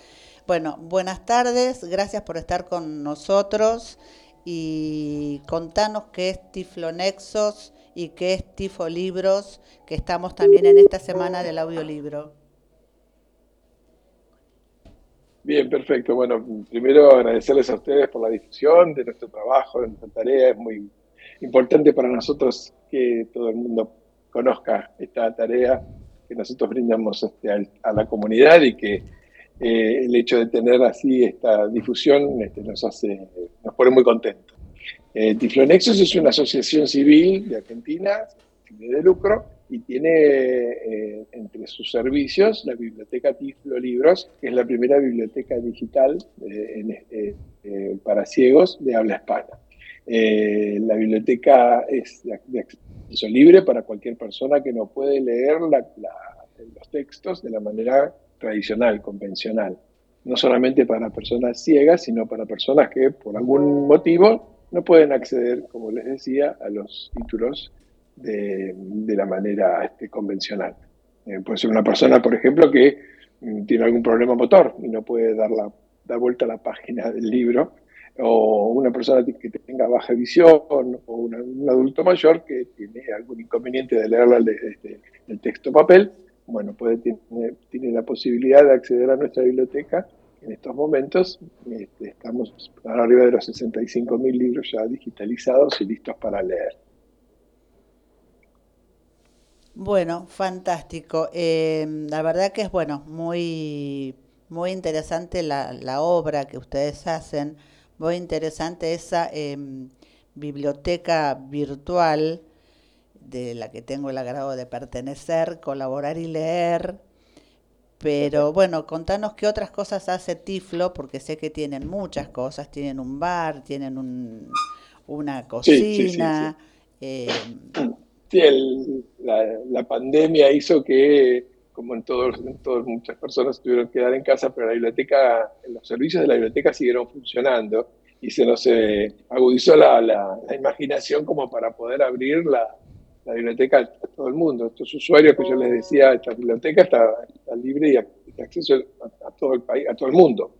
Bueno, buenas tardes, gracias por estar con nosotros y contanos qué es Tiflonexos y qué es Tifo Libros, que estamos también en esta semana del audiolibro. Bien, perfecto. Bueno, primero agradecerles a ustedes por la difusión de nuestro trabajo, de nuestra tarea. Es muy importante para nosotros que todo el mundo conozca esta tarea que nosotros brindamos este, a la comunidad y que eh, el hecho de tener así esta difusión este, nos hace, nos pone muy contentos. Eh, Tiflonexos es una asociación civil de Argentina, sin de lucro, y tiene eh, entre sus servicios la biblioteca Tiflo Libros, que es la primera biblioteca digital eh, eh, para ciegos de habla hispana. La biblioteca es de, acceso libre para cualquier persona que no puede leer los textos de la manera tradicional, convencional. No solamente para personas ciegas, sino para personas que por algún motivo no pueden acceder, como les decía, a los títulos de, la manera este, convencional. Eh, puede ser una persona, por ejemplo, que mm, tiene algún problema motor y no puede dar, la, dar vuelta a la página del libro, o una persona que tenga baja visión, o un adulto mayor que tiene algún inconveniente de leer este, el texto papel, bueno, puede, tiene, tiene la posibilidad de acceder a nuestra biblioteca. En estos momentos este, estamos arriba de los 65.000 libros ya digitalizados y listos para leer. Bueno, fantástico. Eh, la verdad que es bueno, muy, muy interesante la, la obra que ustedes hacen, muy interesante esa em, biblioteca virtual de la que tengo el agrado de pertenecer, colaborar y leer. Pero bueno, contanos qué otras cosas hace Tiflo, porque sé que tienen muchas cosas, tienen un bar, tienen un, una Sí, sí, sí, cocina. eh, El- la, la pandemia hizo que, como en todos, en todos, muchas personas tuvieron que quedar en casa, pero la biblioteca, los servicios de la biblioteca siguieron funcionando y se nos eh, agudizó la, la- la imaginación como para poder abrir la, la biblioteca a todo el mundo. Estos usuarios que yo les decía, esta biblioteca está, está libre y de acceso a, a todo el país, a todo el mundo.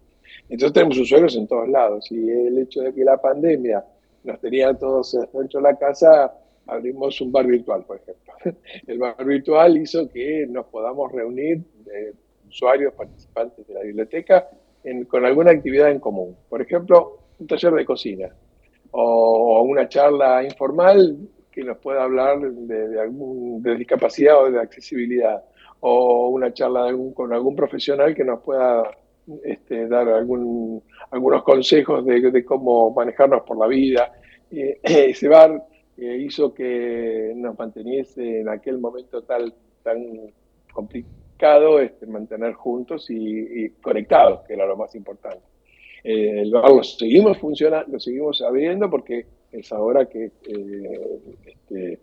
Entonces tenemos usuarios en todos lados y el hecho de que la pandemia nos tenía todos dentro de la casa, abrimos un bar virtual, por ejemplo. El bar virtual hizo que nos podamos reunir eh, usuarios, participantes de la biblioteca, en- con alguna actividad en común. Por ejemplo, un taller de cocina o una charla informal que nos pueda hablar de, algún, de discapacidad o de accesibilidad o una charla con algún profesional que nos pueda este, dar algún, algunos consejos de, de cómo manejarnos por la vida. Eh, ese bar hizo que nos manteniese en aquel momento tal, tan complicado este, mantener juntos y, y conectados, que era lo más importante. Eh, el bar lo seguimos funcionando, lo seguimos abriendo porque es ahora que eh, este,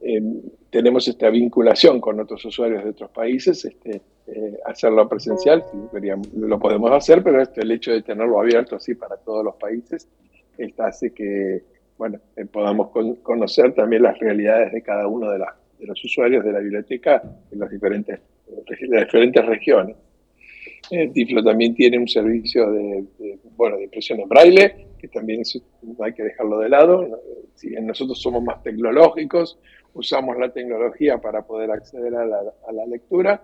eh, tenemos esta vinculación con otros usuarios de otros países, este, eh, hacerlo presencial, lo podemos hacer, pero este, el hecho de tenerlo abierto así para todos los países esta hace que bueno, eh, podamos con- conocer también las realidades de cada uno de, las- de los usuarios de la biblioteca en las diferentes, en las diferentes regiones. Eh, Tiflo también tiene un servicio de, de, bueno, de impresión en braille, que también no hay que dejarlo de lado. Si bien nosotros somos más tecnológicos, usamos la tecnología para poder acceder a la, a la lectura.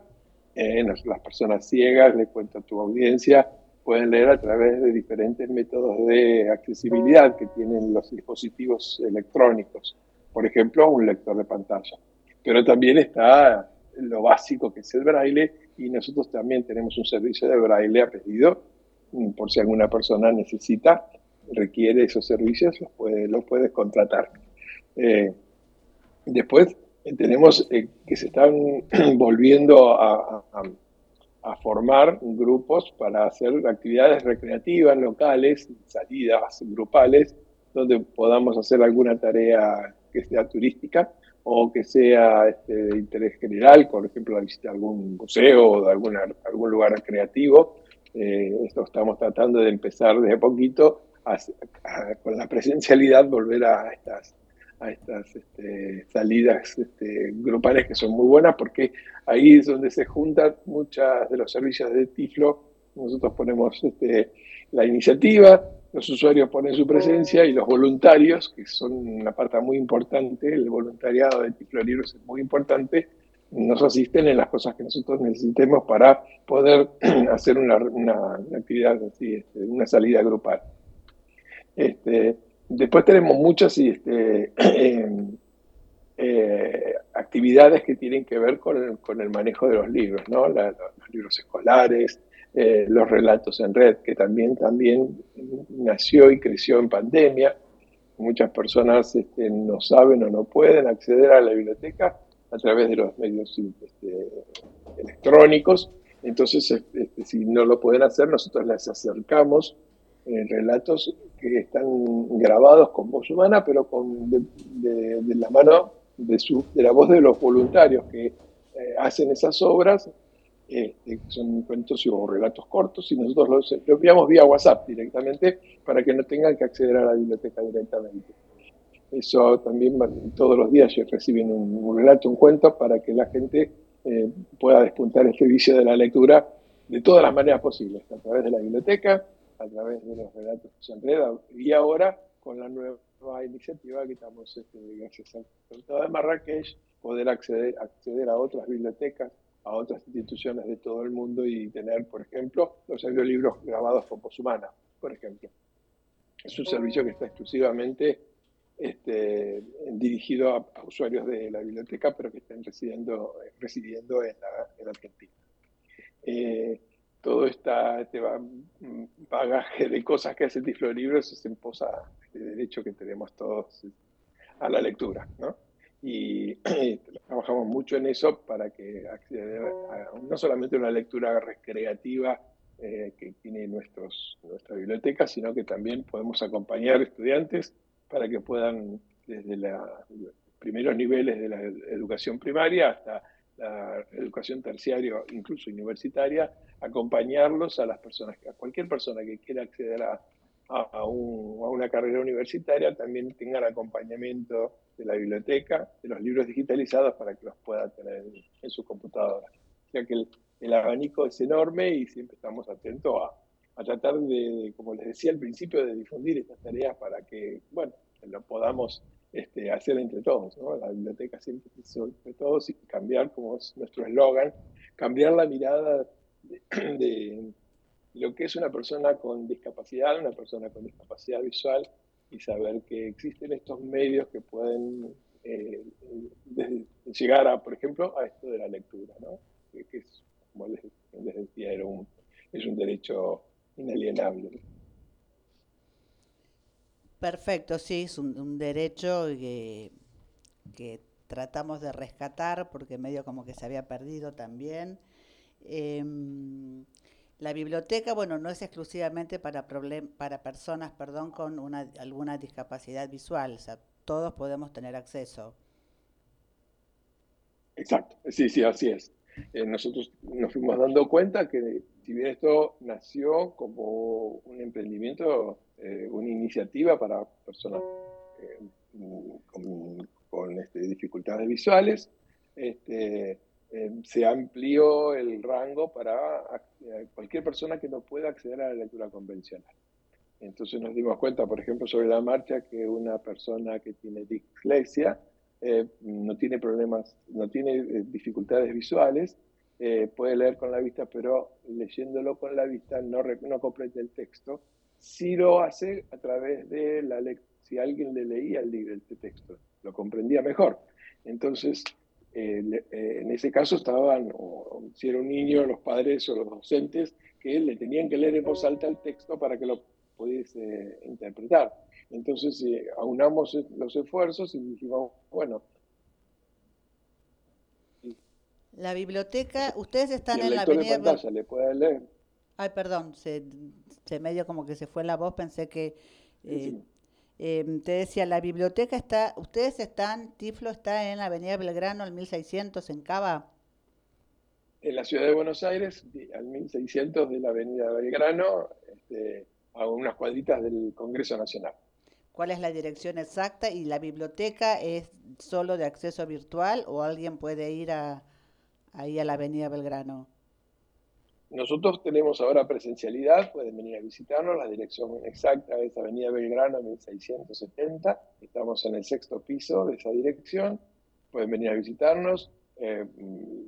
Eh, las personas ciegas, le cuento a tu audiencia, pueden leer a través de diferentes métodos de accesibilidad que tienen los dispositivos electrónicos. Por ejemplo, un lector de pantalla. Pero también está lo básico que es el braille y nosotros también tenemos un servicio de braille a pedido mm, por si alguna persona necesita requiere esos servicios, los, puede, los puedes contratar. Eh, después tenemos que se están volviendo a, formar grupos para hacer actividades recreativas locales, salidas grupales, donde podamos hacer alguna tarea que sea turística o que sea este, de interés general, por ejemplo, visitar algún museo o de alguna, algún lugar recreativo. Eh, esto estamos tratando de empezar desde poquito con la presencialidad, volver a estas, a estas este, salidas este, grupales que son muy buenas porque ahí es donde se juntan muchas de los servicios de Tiflo. Nosotros ponemos este, la iniciativa, los usuarios ponen su presencia y los voluntarios, que son una parte muy importante, el voluntariado de Tiflo Libros es muy importante, nos asisten en las cosas que nosotros necesitemos para poder hacer una, actividad así, una salida grupal. Este, después tenemos muchas este, em, eh, actividades que tienen que ver con el, manejo de los libros, ¿no? los libros escolares, eh, los relatos en red, que también, también nació y creció en pandemia. Muchas personas este, no saben o no pueden acceder a la biblioteca a través de los medios este, electrónicos. Entonces, si no lo pueden hacer, nosotros les acercamos eh, relatos que están grabados con voz humana, pero con de, la mano de, su, de la voz de los voluntarios que eh, hacen esas obras este, son cuentos o relatos cortos, y nosotros los, enviamos vía WhatsApp directamente para que no tengan que acceder a la biblioteca directamente. Eso también todos los días reciben un, relato, un cuento, para que la gente eh, pueda despuntar este vicio de la lectura de todas las maneras posibles, a través de la biblioteca, a través de los relatos que se enredan, y ahora con la nueva iniciativa que estamos, este, gracias al Tratado de Marrakech, poder acceder, acceder a otras bibliotecas a otras instituciones de todo el mundo y tener, por ejemplo, los audiolibros grabados por voz humana, por ejemplo. Es un servicio que está exclusivamente este, dirigido a, usuarios de la biblioteca, pero que estén residiendo, residiendo en, la, Argentina. Eh, todo este bagaje de cosas que hace Tiflo Libros es en posa de derecho que tenemos todos a la lectura, ¿no? y trabajamos mucho en eso para que a no solamente una lectura recreativa eh, que tiene nuestros, nuestra biblioteca, sino que también podemos acompañar estudiantes para que puedan desde los primeros niveles de la educación primaria hasta la educación terciaria, incluso universitaria, acompañarlos a las personas, a cualquier persona que quiera acceder a, a, una carrera universitaria también tengan acompañamiento de la biblioteca, de los libros digitalizados para que los pueda tener en, su computadora. O sea que el, abanico es enorme y siempre estamos atentos a, tratar de, como les decía al principio, de difundir estas tareas para que, bueno, lo podamos este, hacer entre todos. La biblioteca siempre es entre todos y cambiar, como es nuestro eslogan, cambiar la mirada de lo que es una persona con discapacidad, una persona con discapacidad visual, y saber que existen estos medios que pueden eh, llegar a, por ejemplo, a esto de la lectura, ¿no? que, es, como decía, es un derecho inalienable. Perfecto, sí, es un, derecho que, que, tratamos de rescatar porque medio como que se había perdido también. Em, la biblioteca, bueno, no es exclusivamente para, para personas perdón, con una, alguna discapacidad visual, o sea, todos podemos tener acceso. Exacto, sí, sí, así es. Eh, nosotros nos fuimos dando cuenta que si bien esto nació como un emprendimiento, eh, una iniciativa para personas eh, con, este, dificultades visuales, este, Em, se amplió el rango para cualquier persona que no pueda acceder a la lectura convencional. Entonces nos dimos cuenta, por ejemplo, sobre la marcha, que una persona que tiene dislexia eh, no tiene problemas, no tiene eh, dificultades visuales, eh, puede leer con la vista, pero leyéndolo con la vista no, no completa el texto. Si lo hace a través de la lectura, si alguien le leía el, el texto, lo comprendía mejor. Entonces, eh, eh, en ese caso estaban, o, si era un niño, los padres o los docentes que le tenían que leer en voz alta el texto para que lo pudiese interpretar. Entonces, eh, aunamos los esfuerzos y dijimos, bueno. La biblioteca, ustedes están en la avenida. De pantalla le puede leer. Ay, perdón, se, se medio como que se fue la voz, pensé que. Eh, eh, te decía, la biblioteca está, ustedes están, Tiflo está en la Avenida Belgrano, al 1600, en Cava. En la ciudad de Buenos Aires, al 1600 de la Avenida Belgrano, este, a unas cuadritas del Congreso Nacional. ¿Cuál es la dirección exacta? ¿Y la biblioteca es solo de acceso virtual o alguien puede ir a, ahí a la Avenida Belgrano? Nosotros tenemos ahora presencialidad, pueden venir a visitarnos, la dirección exacta es Avenida Belgrano 1670, estamos en el sexto piso de esa dirección, pueden venir a visitarnos, eh,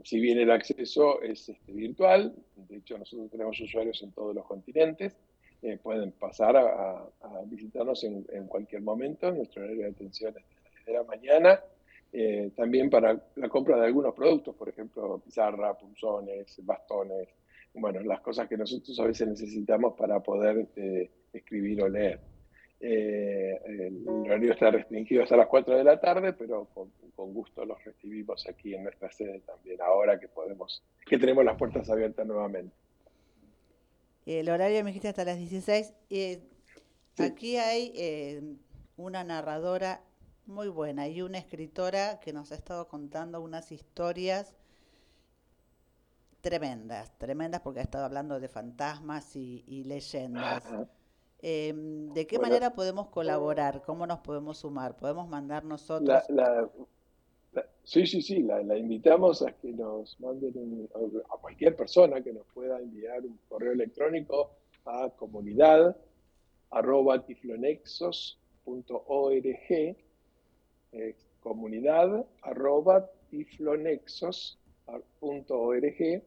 si bien el acceso es este, virtual, de hecho nosotros tenemos usuarios en todos los continentes, eh, pueden pasar a, visitarnos en, cualquier momento, nuestro horario de atención es desde la mañana, eh, también para la compra de algunos productos, por ejemplo, pizarra, punzones, bastones, bueno, las cosas que nosotros a veces necesitamos para poder este, escribir o leer. Eh, el horario está restringido hasta las 4 de la tarde, pero con, gusto los recibimos aquí en nuestra sede también, ahora que podemos, que tenemos las puertas abiertas nuevamente. El horario me dijiste hasta las 16. Eh, Aquí hay eh, una narradora muy buena y una escritora que nos ha estado contando unas historias tremendas, tremendas porque ha estado hablando de fantasmas y, leyendas. Em, ¿De qué manera podemos colaborar? ¿Cómo nos podemos sumar? ¿Podemos mandar nosotros? sí, sí, sí, la, invitamos a que nos manden a cualquier persona que nos pueda enviar un correo electrónico a comunidad arroba tiflonexos.org comunidad arroba tiflonexos.org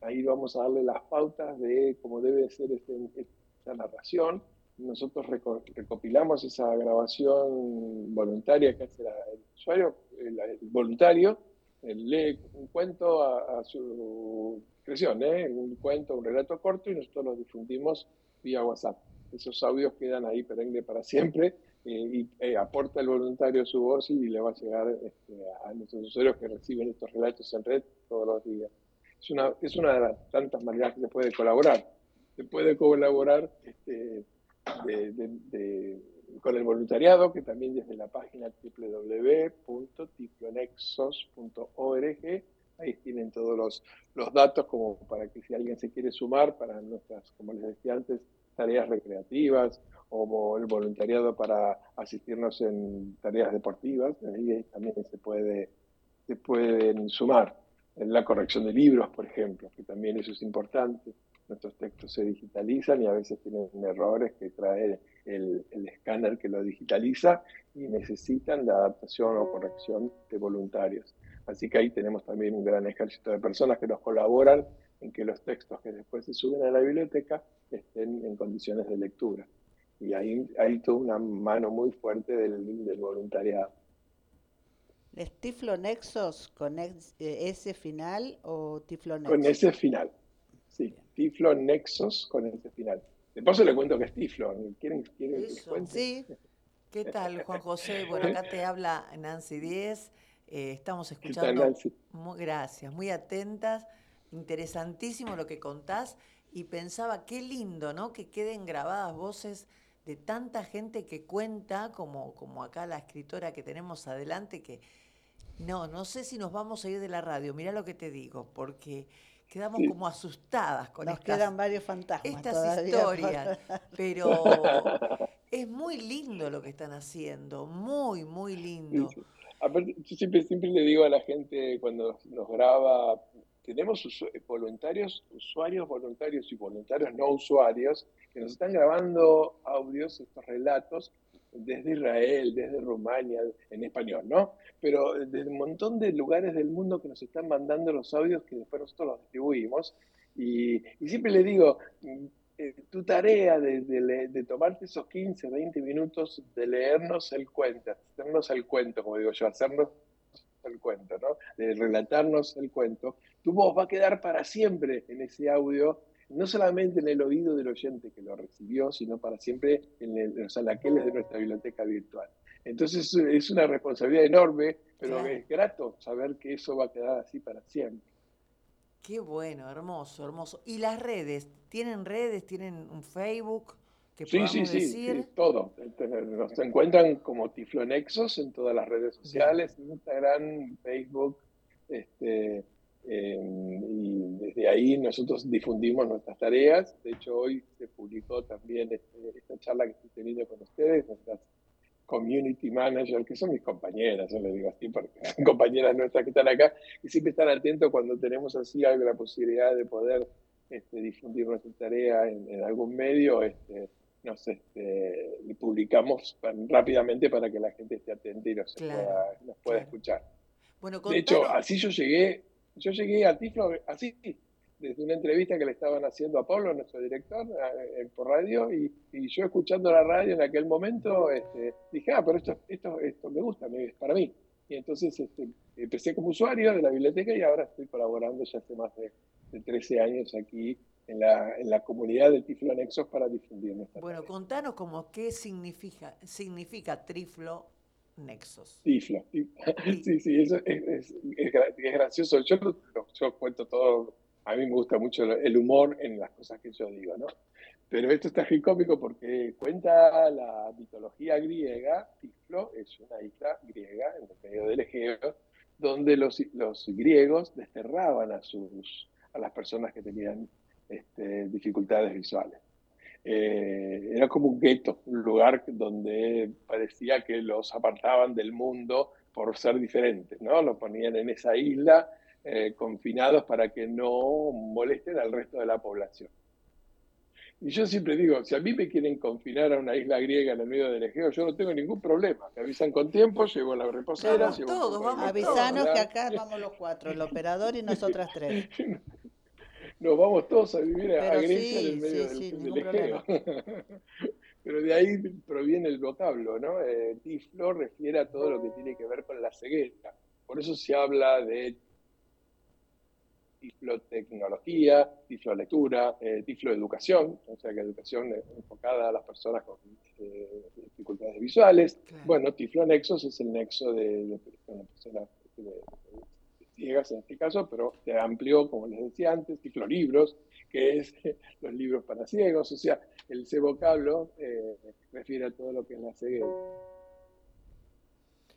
Ahí vamos a darle las pautas de cómo debe ser este, esta narración. Nosotros recopilamos esa grabación voluntaria que hace el usuario, el, voluntario, lee un cuento a, su expresión, ¿eh? un cuento, un relato corto, y nosotros lo difundimos vía WhatsApp. Esos audios quedan ahí perenne para siempre eh, y eh, aporta el voluntario su voz y le va a llegar este, a nuestros usuarios que reciben estos relatos en red todos los días es una, es una de las tantas maneras que se puede colaborar. Se puede colaborar este, con el voluntariado, que también desde la página www.tiflonexos.org, ahí tienen todos los, los datos como para que si alguien se quiere sumar para nuestras, como les decía antes, tareas recreativas o el voluntariado para asistirnos en tareas deportivas, ahí también se puede se pueden sumar en la corrección de libros, por ejemplo, que también eso es importante. Nuestros textos se digitalizan y a veces tienen errores que trae el, escáner que lo digitaliza y necesitan la adaptación o corrección de voluntarios. Así que ahí tenemos también un gran ejército de personas que nos colaboran en que los textos que después se suben a la biblioteca estén en condiciones de lectura. Y ahí hay toda una mano muy fuerte del, del voluntariado. ¿Es Tiflonexos con eh, S final o Tiflonexos? Con S final, sí. Tiflonexos con S final. De paso le cuento que es Tiflon. ¿Quieren, quieren Eso, sí. ¿Qué tal, Juan José? Bueno, acá te habla Nancy Díez. Eh, estamos escuchando. Nancy? Muy, gracias, muy atentas. Interesantísimo lo que contás. Y pensaba, qué lindo, ¿no? Que queden grabadas voces de tanta gente que cuenta, como, como acá la escritora que tenemos adelante, que no, no sé si nos vamos a ir de la radio, mira lo que te digo, porque quedamos como asustadas con nos quedan varios fantasmas estas historias, pero es muy lindo lo que están haciendo, muy, muy lindo. yo siempre, siempre le digo a la gente cuando nos graba, tenemos voluntarios, usuarios voluntarios y voluntarios no usuarios que nos están grabando audios, estos relatos, desde Israel, desde Rumania, en español, ¿no? Pero desde un montón de lugares del mundo que nos están mandando los audios que después nosotros los distribuimos. Y, siempre le digo, eh, tu tarea de, tomarte esos 15, 20 minutos de leernos el cuento, hacernos el cuento, como digo yo, hacernos el cuento, ¿no? De relatarnos el cuento, tu voz va a quedar para siempre en ese audio no solamente en el oído del oyente que lo recibió, sino para siempre en, el, los anaqueles de nuestra biblioteca virtual. Entonces es una responsabilidad enorme, pero es grato saber que eso va a quedar así para siempre. Qué bueno, hermoso, hermoso. ¿Y las redes? ¿Tienen redes? ¿Tienen un Facebook? Que sí, sí, sí, sí, todo. Nos encuentran como Tiflonexos en todas las redes sociales, Instagram, Facebook, este, y desde ahí nosotros difundimos nuestras tareas. De hecho, hoy se publicó también este, esta charla que estoy teniendo con ustedes, nuestras community manager, que son mis compañeras, yo les digo así, porque son compañeras nuestras que están acá, y siempre están atentos cuando tenemos así algo, la posibilidad de poder este, difundir nuestra tarea en, algún medio, este, nos este, publicamos rápidamente para que la gente esté atenta y nos, pueda, escuchar. Bueno, de hecho, así yo llegué, yo llegué a Tiflo, así, desde una entrevista que le estaban haciendo a Pablo, nuestro director, eh, por radio, y, yo escuchando la radio en aquel momento este, dije, ah, pero esto, esto, esto me gusta, es para mí. Y entonces este, empecé como usuario de la biblioteca y ahora estoy colaborando ya hace más de, 13 años aquí en la, en la comunidad de Tiflo Nexos para difundir nuestra Bueno, contanos como qué significa, significa Triflo Nexos. Tiflo. Sí, sí, eso es, es, gracioso. Yo, yo cuento todo a mí me gusta mucho el humor en las cosas que yo digo, ¿no? Pero esto está cómico porque cuenta la mitología griega, Tiflo es una isla griega en el medio del Egeo, donde los, los griegos desterraban a, sus, a las personas que tenían este, dificultades visuales. Eh, era como un gueto, un lugar donde parecía que los apartaban del mundo por ser diferentes, ¿no? Los ponían en esa isla eh, confinados para que no molesten al resto de la población. Y yo siempre digo, si a mí me quieren confinar a una isla griega en el medio del Egeo, yo no tengo ningún problema. Me avisan con tiempo, llevo la reposera. Llevo todos, vamos Avisanos que acá vamos los cuatro, el operador y nosotras tres. Nos vamos todos a vivir a Grecia en el medio del, Egeo. Pero de ahí proviene el vocablo, ¿no? Eh, tiflo refiere a todo lo que tiene que ver con la ceguera. Por eso se habla de tiflotecnología, tiflolectura, eh, tifloeducación, o sea que educación enfocada a las personas con eh, dificultades visuales. Bueno, tiflonexos es el nexo de, personas ciegas en este caso, pero se amplió, como les decía antes, tiflolibros, que es los libros para ciegos, o sea, el ese vocablo eh, refiere a todo lo que es la ceguera.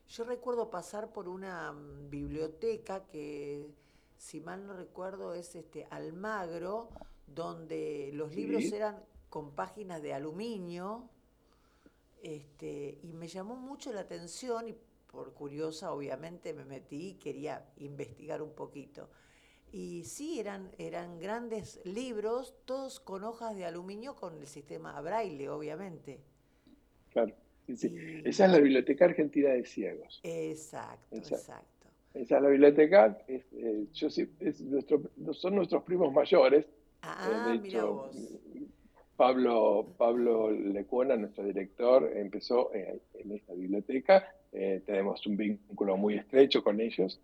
Yo recuerdo pasar por una mm, biblioteca que si mal no recuerdo, es este Almagro, donde los libros eran con páginas de aluminio, este, y me llamó mucho la atención y por curiosa obviamente me metí y quería investigar un poquito. Y sí, eran, eran grandes libros, todos con hojas de aluminio con el sistema braille, obviamente. Claro, sí, Esa es la Biblioteca Argentina de Ciegos. Exacto, exacto. Esa es la biblioteca, es, eh, son nuestros primos mayores. Ah, eh, mira vos. Pablo, Pablo Lecuona, nuestro director, empezó eh, en esta biblioteca. Tenemos un vínculo muy estrecho con ellos.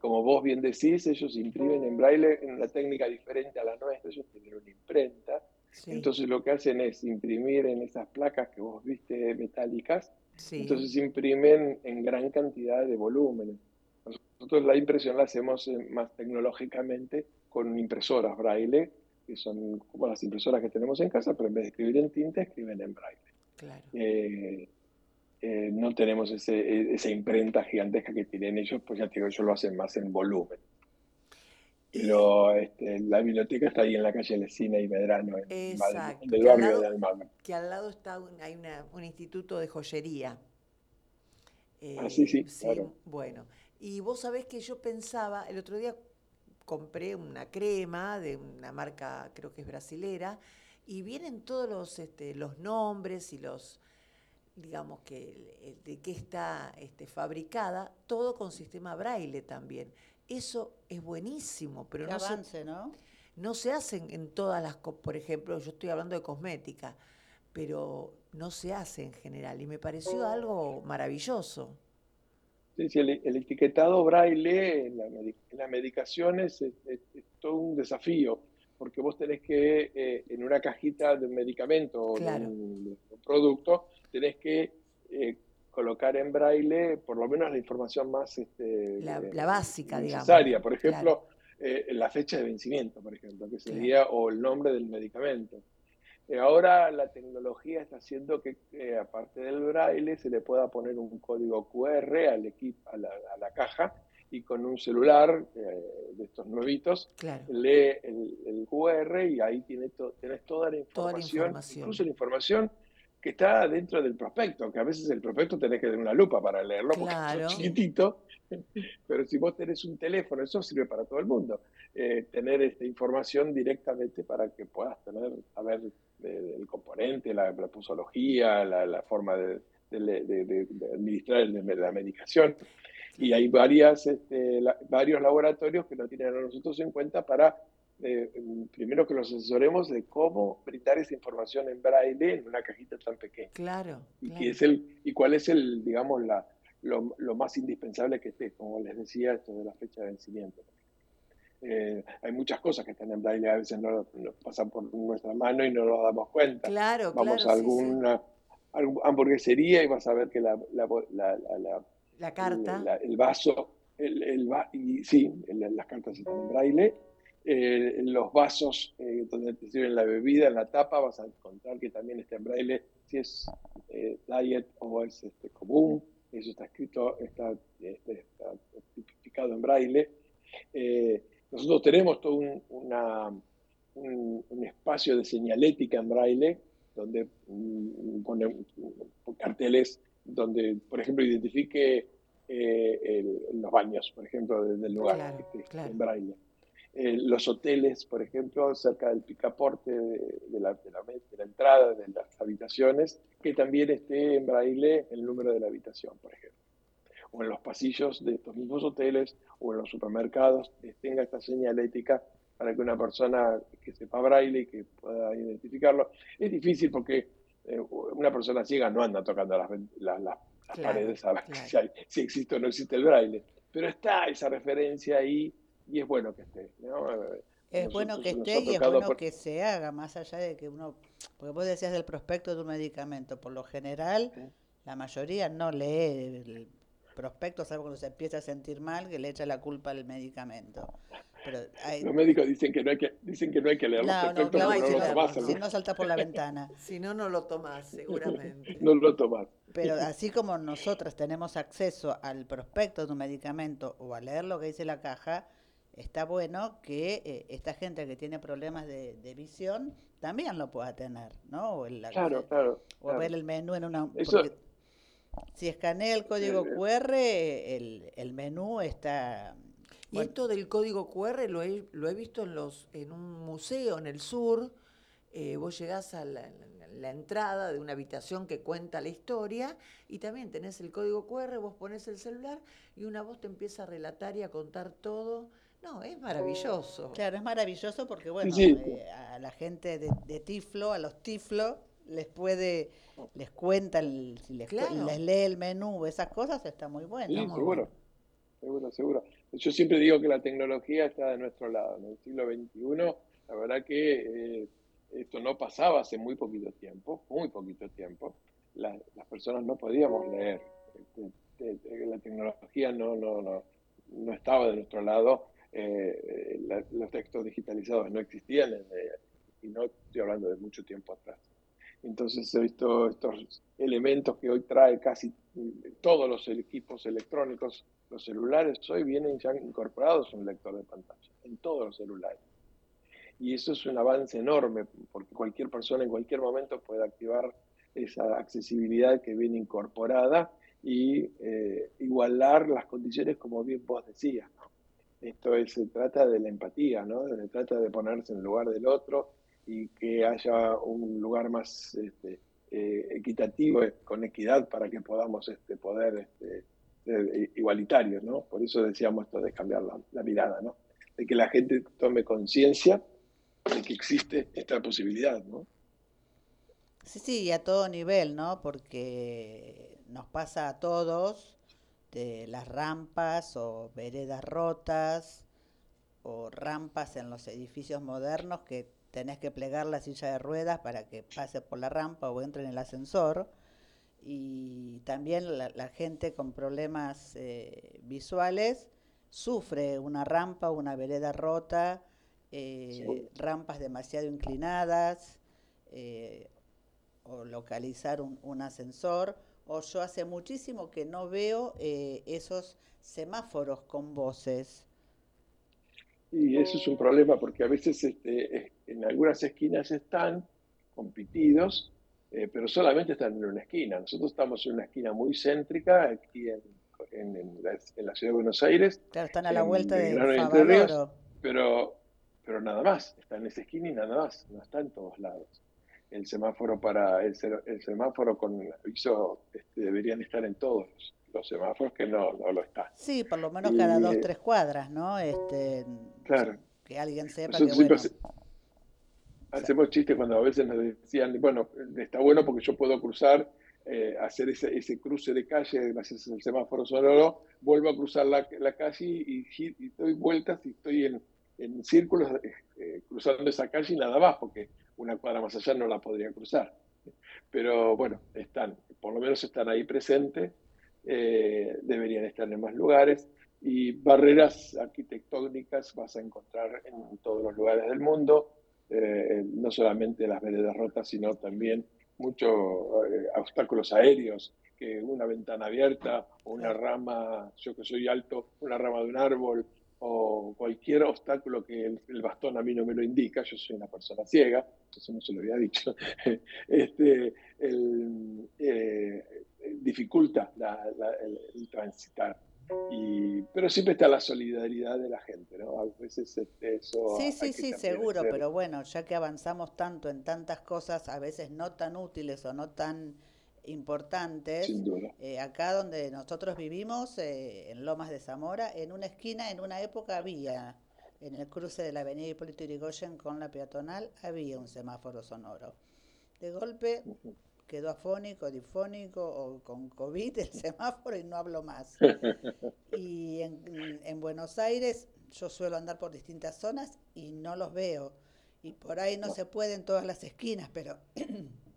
como vos bien decís, ellos imprimen en braille en una técnica diferente a la nuestra, ellos tienen una imprenta. Entonces lo que hacen es imprimir en esas placas que vos viste metálicas, entonces imprimen en gran cantidad de volúmenes. Nosotros la impresión la hacemos eh, más tecnológicamente con impresoras braille, que son como las impresoras que tenemos en casa, pero en vez de escribir en tinta, escriben en braille. Claro. Eh, eh, no tenemos ese, esa imprenta gigantesca que tienen ellos, pues ya digo, ellos lo hacen más en volumen. Pero este, la biblioteca está ahí en la calle Lesina y Medrano, en el barrio de Almagro. Que al lado está hay un instituto de joyería. ah, sí, sí, Bueno, y vos sabés que yo pensaba, el otro día compré una crema de una marca, creo que es brasilera, y vienen todos los, este, los nombres y los, digamos, que de qué está este, fabricada, todo con sistema braille también. Eso es buenísimo, pero no, se, ¿no? no se hacen en todas las, por ejemplo, yo estoy hablando de cosmética, pero no se hace en general y me pareció algo maravilloso el, etiquetado braille en la, medicación es, todo un desafío, porque vos tenés que, eh, en una cajita de un medicamento o de, un, de un producto, tenés que eh, colocar en braille por lo menos la información más este, La- eh, la básica, digamos. necesaria. Por ejemplo, eh, la fecha de vencimiento, por ejemplo, que sería, o el nombre del medicamento. Eh, ahora la tecnología está haciendo que, aparte del braille, se le pueda poner un código QR al equipo, a la, a la caja y con un celular eh, de estos nuevitos Claro. lee el, el QR y ahí tiene to- tenés toda la, Toda la información. incluso la información que está dentro del prospecto, que a veces el prospecto tenés que tener una lupa para leerlo porque Claro. es chiquitito, pero si vos tenés un teléfono, eso sirve para todo el mundo, eh, tener esta información directamente para que puedas tener, saber eh, el componente, la, la posología, la, la forma de, de- de- administrar la medicación. Y hay varias, este, la- varios laboratorios que nos tienen a nosotros en cuenta para, eh, primero que los asesoremos de cómo brindar esa información en braille en una cajita tan pequeña. Claro. Y, claro. es el, y cuál es el, digamos, la, lo, lo más indispensable que esté, como les decía, esto de la fecha de vencimiento. Eh, hay muchas cosas que están en braille, a veces no, no pasan por nuestra mano y no nos damos cuenta. Claro, Vamos claro, a sí, sí. alguna algu- hamburguesería y vas a ver que la, la, la- la- carta. la- el vaso, el, el va- y sí, el- las cartas están en braille. Eh, los vasos eh, donde te sirven la bebida, en la tapa, vas a encontrar que también está en braille, si es eh, diet o es este, común, eso está escrito, está, este, está tipificado en braille. Eh, nosotros tenemos todo un, una, un, un espacio de señalética en braille, donde mm, pone mm, carteles donde, por ejemplo, identifique el- los baños, por ejemplo, de- del lugar Claro, claro. en braille. Eh, los hoteles, por ejemplo, cerca del picaporte de, de la, de, la, de la entrada de las habitaciones, que también esté en braille el número de la habitación, por ejemplo. O en los pasillos de estos mismos hoteles o en los supermercados eh, tenga esta señalética para que una persona que sepa braille y que pueda identificarlo. Es difícil porque eh, una persona ciega no anda tocando las, ven- la- la- las Claro, paredes a ver claro. si, hay- si existe o no existe el braille. Pero está esa referencia ahí y es bueno que esté. ¿no? Es bueno que esté y es bueno por- que se haga, más allá de que uno, porque vos decías del prospecto de un medicamento, por lo general la mayoría no lee el prospecto, salvo cuando se empieza a sentir mal, que le echa la culpa al medicamento. Pero hay, Los médicos dicen que no hay que, dicen que no hay que leer los no, no, prospectos claro, no lo tomás, si ¿no? no salta por la ventana. Si no, no lo tomás, seguramente. no lo tomás. Pero así como nosotras tenemos acceso al prospecto de un medicamento o a leer lo que dice la caja, está bueno que eh, esta gente que tiene problemas de, de visión también lo pueda tener, ¿no? O, el Claro, claro. o claro. ver el menú en una... Eso- porque si escanea el código QR, el, el menú está... Y bueno, esto del código QR lo he, lo he visto en, los, en un museo en el sur. Eh, vos llegás a la, la- la entrada de una habitación que cuenta la historia y también tenés el código QR, vos pones el celular y una voz te empieza a relatar y a contar todo. No, es maravilloso. Claro, es maravilloso porque, bueno, sí. eh, a la gente de, de Tiflo, a los Tiflo, les puede, les cuenta, el- si les, Claro. les lee el menú, esas cosas, está muy bueno. Sí, muy seguro. Seguro, seguro. Yo siempre digo que la tecnología está de nuestro lado. En el siglo XXI, la verdad que eh, esto no pasaba hace muy poquito tiempo, muy poquito tiempo. La- las personas no podíamos leer. Este, eh, La tecnología no, no, no, no estaba de nuestro lado. Eh, los textos digitalizados no existían eh, y no estoy hablando de mucho tiempo atrás. Entonces, he visto estos elementos que hoy trae casi todos los equipos electrónicos, los celulares, hoy vienen ya incorporados un lector de pantalla, en todos los celulares. Y eso es un avance enorme, porque cualquier persona en cualquier momento puede activar esa accesibilidad que viene incorporada y eh, igualar las condiciones como bien vos decías. Esto es, se trata de la empatía, ¿no? Se trata de ponerse en el lugar del otro y que haya un lugar más este, eh, equitativo, eh, con equidad, para que podamos este, poder este, ser igualitarios, ¿no? Por eso decíamos esto de cambiar la, la mirada, ¿no? De que la gente tome conciencia de que existe esta posibilidad, ¿no? Sí, sí, y a todo nivel, ¿no? Porque nos pasa a todos de las rampas o veredas rotas o rampas en los edificios modernos que tenés que plegar la silla de ruedas para que pase por la rampa o entre en el ascensor. Y también la, la gente con problemas eh, visuales sufre una rampa, una vereda rota, eh, rampas demasiado inclinadas, eh, o localizar un, un, ascensor. O yo hace muchísimo que no veo eh, esos semáforos con voces. Y eso es un problema porque a veces este, en algunas esquinas están compitidos, eh, pero solamente están en una esquina. Nosotros estamos en una esquina muy céntrica aquí en, en, en, la, en la, ciudad de Buenos Aires. Claro, están a la vuelta de Favaloro. Pero, pero nada más, está en esa esquina y nada más, no está en todos lados. El semáforo para el, el semáforo con aviso este, deberían estar en todos los semáforos que no, no lo está. Sí, por lo menos cada y, dos, tres cuadras, ¿no? Este, claro. Que alguien sepa que bueno. Hacemos chistes cuando a veces nos decían, bueno, está bueno porque yo puedo cruzar, eh, hacer ese, ese, cruce de calle gracias al semáforo sonoro, vuelvo a cruzar la, la calle y, y, doy vueltas y estoy en, en círculos eh, cruzando esa calle y nada más, porque una cuadra más allá no la podría cruzar. Pero bueno, están, por lo menos están ahí presentes eh, deberían estar en más lugares y barreras arquitectónicas vas a encontrar en todos los lugares del mundo, eh, no solamente las veredas rotas, sino también muchos eh, obstáculos aéreos, que una ventana abierta o una rama, yo que soy alto, una rama de un árbol o cualquier obstáculo que el, el, bastón a mí no me lo indica, yo soy una persona ciega, eso no se lo había dicho, este, el, eh, dificulta la, la, el, el, transitar. Y, pero siempre está la solidaridad de la gente, ¿no? A veces este, eso... Sí, sí, sí, seguro, hacer. pero bueno, ya que avanzamos tanto en tantas cosas, a veces no tan útiles o no tan importantes. Eh, acá donde nosotros vivimos, eh, en Lomas de Zamora, en una esquina, en una época había, en el cruce de la avenida Hipólito Yrigoyen con la peatonal, había un semáforo sonoro. De golpe quedó afónico, difónico o con COVID el semáforo y no hablo más. Y en, en Buenos Aires yo suelo andar por distintas zonas y no los veo. Y por ahí no se puede en todas las esquinas, pero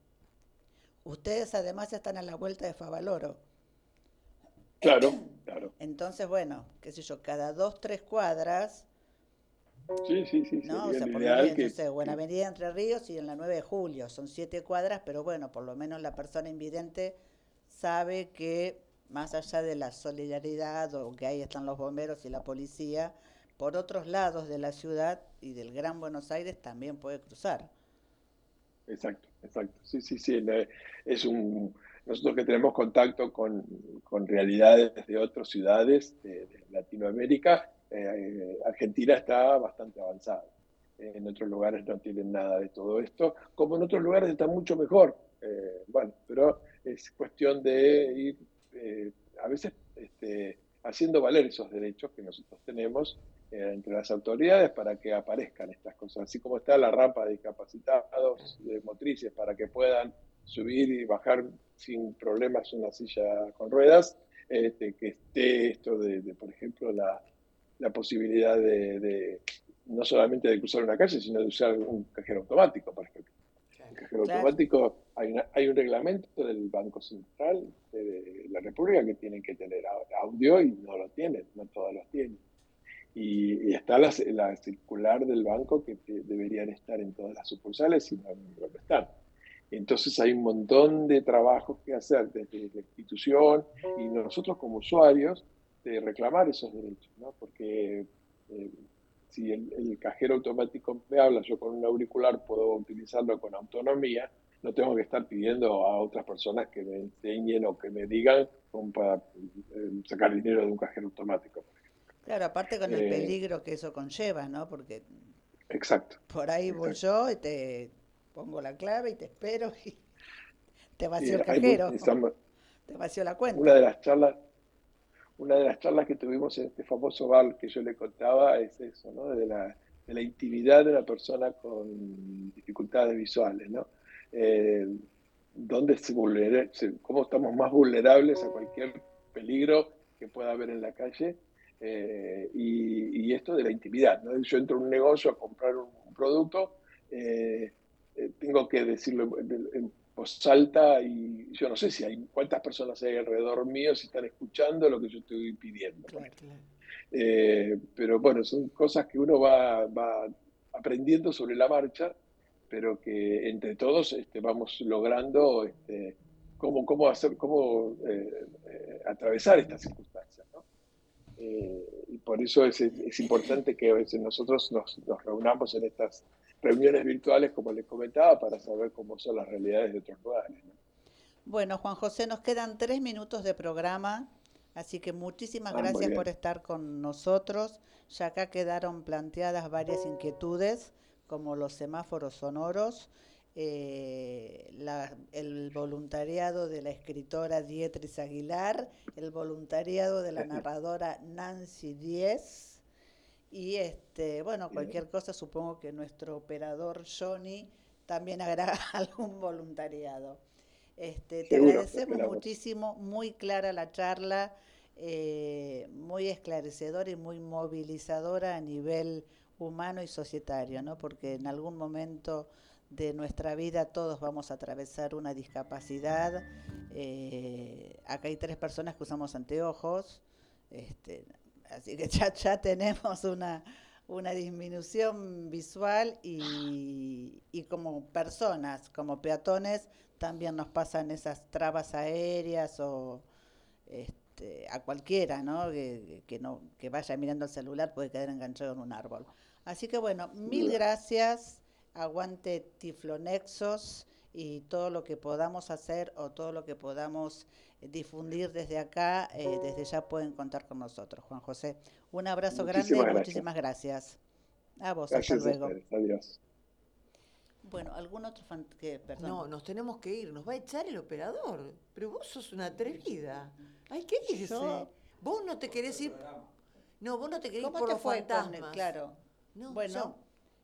Ustedes además están a la vuelta de Favaloro. Claro, claro. Entonces, bueno, qué sé yo, cada dos, tres cuadras. Sí, sí, sí. ¿no? O sea, por ejemplo, que... sé, Buena Avenida Entre Ríos y en la 9 de julio. Son siete cuadras, pero bueno, por lo menos la persona invidente sabe que más allá de la solidaridad o que ahí están los bomberos y la policía, por otros lados de la ciudad y del Gran Buenos Aires también puede cruzar. Exacto, exacto. Sí, sí, sí. Es un, nosotros que tenemos contacto con, con realidades de otras ciudades de, Latinoamérica, eh, Argentina está bastante avanzada. En otros lugares no tienen nada de todo esto, como en otros lugares está mucho mejor. Eh, bueno, pero es cuestión de ir eh, a veces este, haciendo valer esos derechos que nosotros tenemos entre las autoridades para que aparezcan estas cosas, así como está la rampa de discapacitados de motrices para que puedan subir y bajar sin problemas una silla con ruedas, este, que esté esto de, de por ejemplo, la, la posibilidad de, de, no solamente de cruzar una calle, sino de usar un cajero automático, por ejemplo. Un cajero claro. automático, hay, una, hay, un reglamento del Banco Central de la República que tienen que tener audio y no lo tienen, no todos los tienen. Y, y, está la, la, circular del banco que te, deberían estar en todas las sucursales y no, no están. Entonces hay un montón de trabajos que hacer desde la institución y nosotros como usuarios de reclamar esos derechos, ¿no? Porque eh, si el, el, cajero automático me habla, yo con un auricular puedo utilizarlo con autonomía, no tengo que estar pidiendo a otras personas que me enseñen o que me digan para eh, sacar dinero de un cajero automático. Claro, aparte con el eh, peligro que eso conlleva, ¿no? Porque exacto. por ahí voy exacto. yo y te pongo la clave y te espero y te vacío el cajero. Estamos, te vacío la cuenta. Una de las charlas, una de las charlas que tuvimos en este famoso bar que yo le contaba es eso, ¿no? De la, de la intimidad de la persona con dificultades visuales, ¿no? Eh, ¿Dónde se vulnera, cómo estamos más vulnerables a cualquier peligro que pueda haber en la calle? Eh, y, y, esto de la intimidad. ¿no? Yo entro en un negocio a comprar un producto, eh, eh, tengo que decirlo en, en voz alta y yo no sé si hay cuántas personas hay alrededor mío si están escuchando lo que yo estoy pidiendo. Claro, claro. Eh, pero bueno, son cosas que uno va, va, aprendiendo sobre la marcha, pero que entre todos este, vamos logrando este, cómo, cómo, hacer, cómo eh, atravesar estas circunstancias. Eh, y por eso es, es, importante que a veces nosotros nos, nos, reunamos en estas reuniones virtuales, como les comentaba, para saber cómo son las realidades de otros lugares. ¿no? Bueno, Juan José, nos quedan tres minutos de programa. Así que muchísimas ah, gracias por estar con nosotros. Ya acá quedaron planteadas varias inquietudes, como los semáforos sonoros, eh, la, el voluntariado de la escritora Dietris Aguilar, el voluntariado de la narradora Nancy Diez, y este, bueno, cualquier cosa, supongo que nuestro operador Johnny también hará algún voluntariado. Este, te Seguro, agradecemos muchísimo, muy clara la charla, eh, muy esclarecedora y muy movilizadora a nivel humano y societario, ¿no? porque en algún momento de nuestra vida todos vamos a atravesar una discapacidad. Eh, acá hay tres personas que usamos anteojos, este, así que ya, ya tenemos una, una disminución visual y, y, como personas, como peatones, también nos pasan esas trabas aéreas o este, a cualquiera, ¿no? Que, que, no que vaya mirando el celular puede quedar enganchado en un árbol. Así que bueno, mil gracias, aguante Tiflonexos y todo lo que podamos hacer o todo lo que podamos difundir desde acá, eh, desde ya pueden contar con nosotros, Juan José. Un abrazo muchísimas grande y gracias. muchísimas gracias. A vos, gracias hasta luego. A Adiós. Bueno, ¿algún otro fan que, perdón? No, nos tenemos que ir, nos va a echar el operador. Pero vos sos una atrevida. Hay que irse. Yo- Vos no te querés ir. No, vos no te querés ir ¿Cómo por te los fue con fantasmas. el- Claro. No, bueno, chau,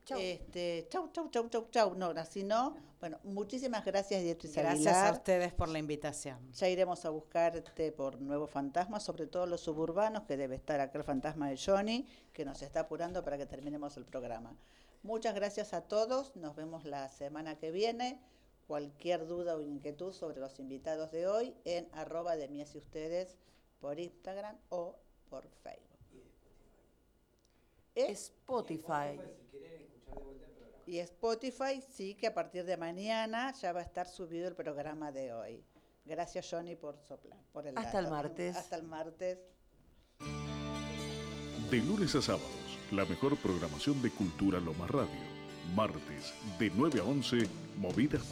chau. este, chau, chau, chau, chau, chau. No, así no. Bueno, muchísimas gracias, Dietrich Gracias Aguilar. a ustedes por la invitación. Ya iremos a buscarte por nuevos fantasmas, sobre todo los suburbanos, que debe estar acá el fantasma de Johnny, que nos está apurando para que terminemos el programa. Muchas gracias a todos, nos vemos la semana que viene. Cualquier duda o inquietud sobre los invitados de hoy en arroba de mí y ustedes por Instagram o por Facebook. ¿Eh? Spotify. Y Spotify sí que a partir de mañana ya va a estar subido el programa de hoy. Gracias Johnny por soplar, por el Hasta el martes. Hasta el martes. De lunes a sábados, la mejor programación de Cultura Loma Radio. Martes, de 9 a 11, Movidas Culturales.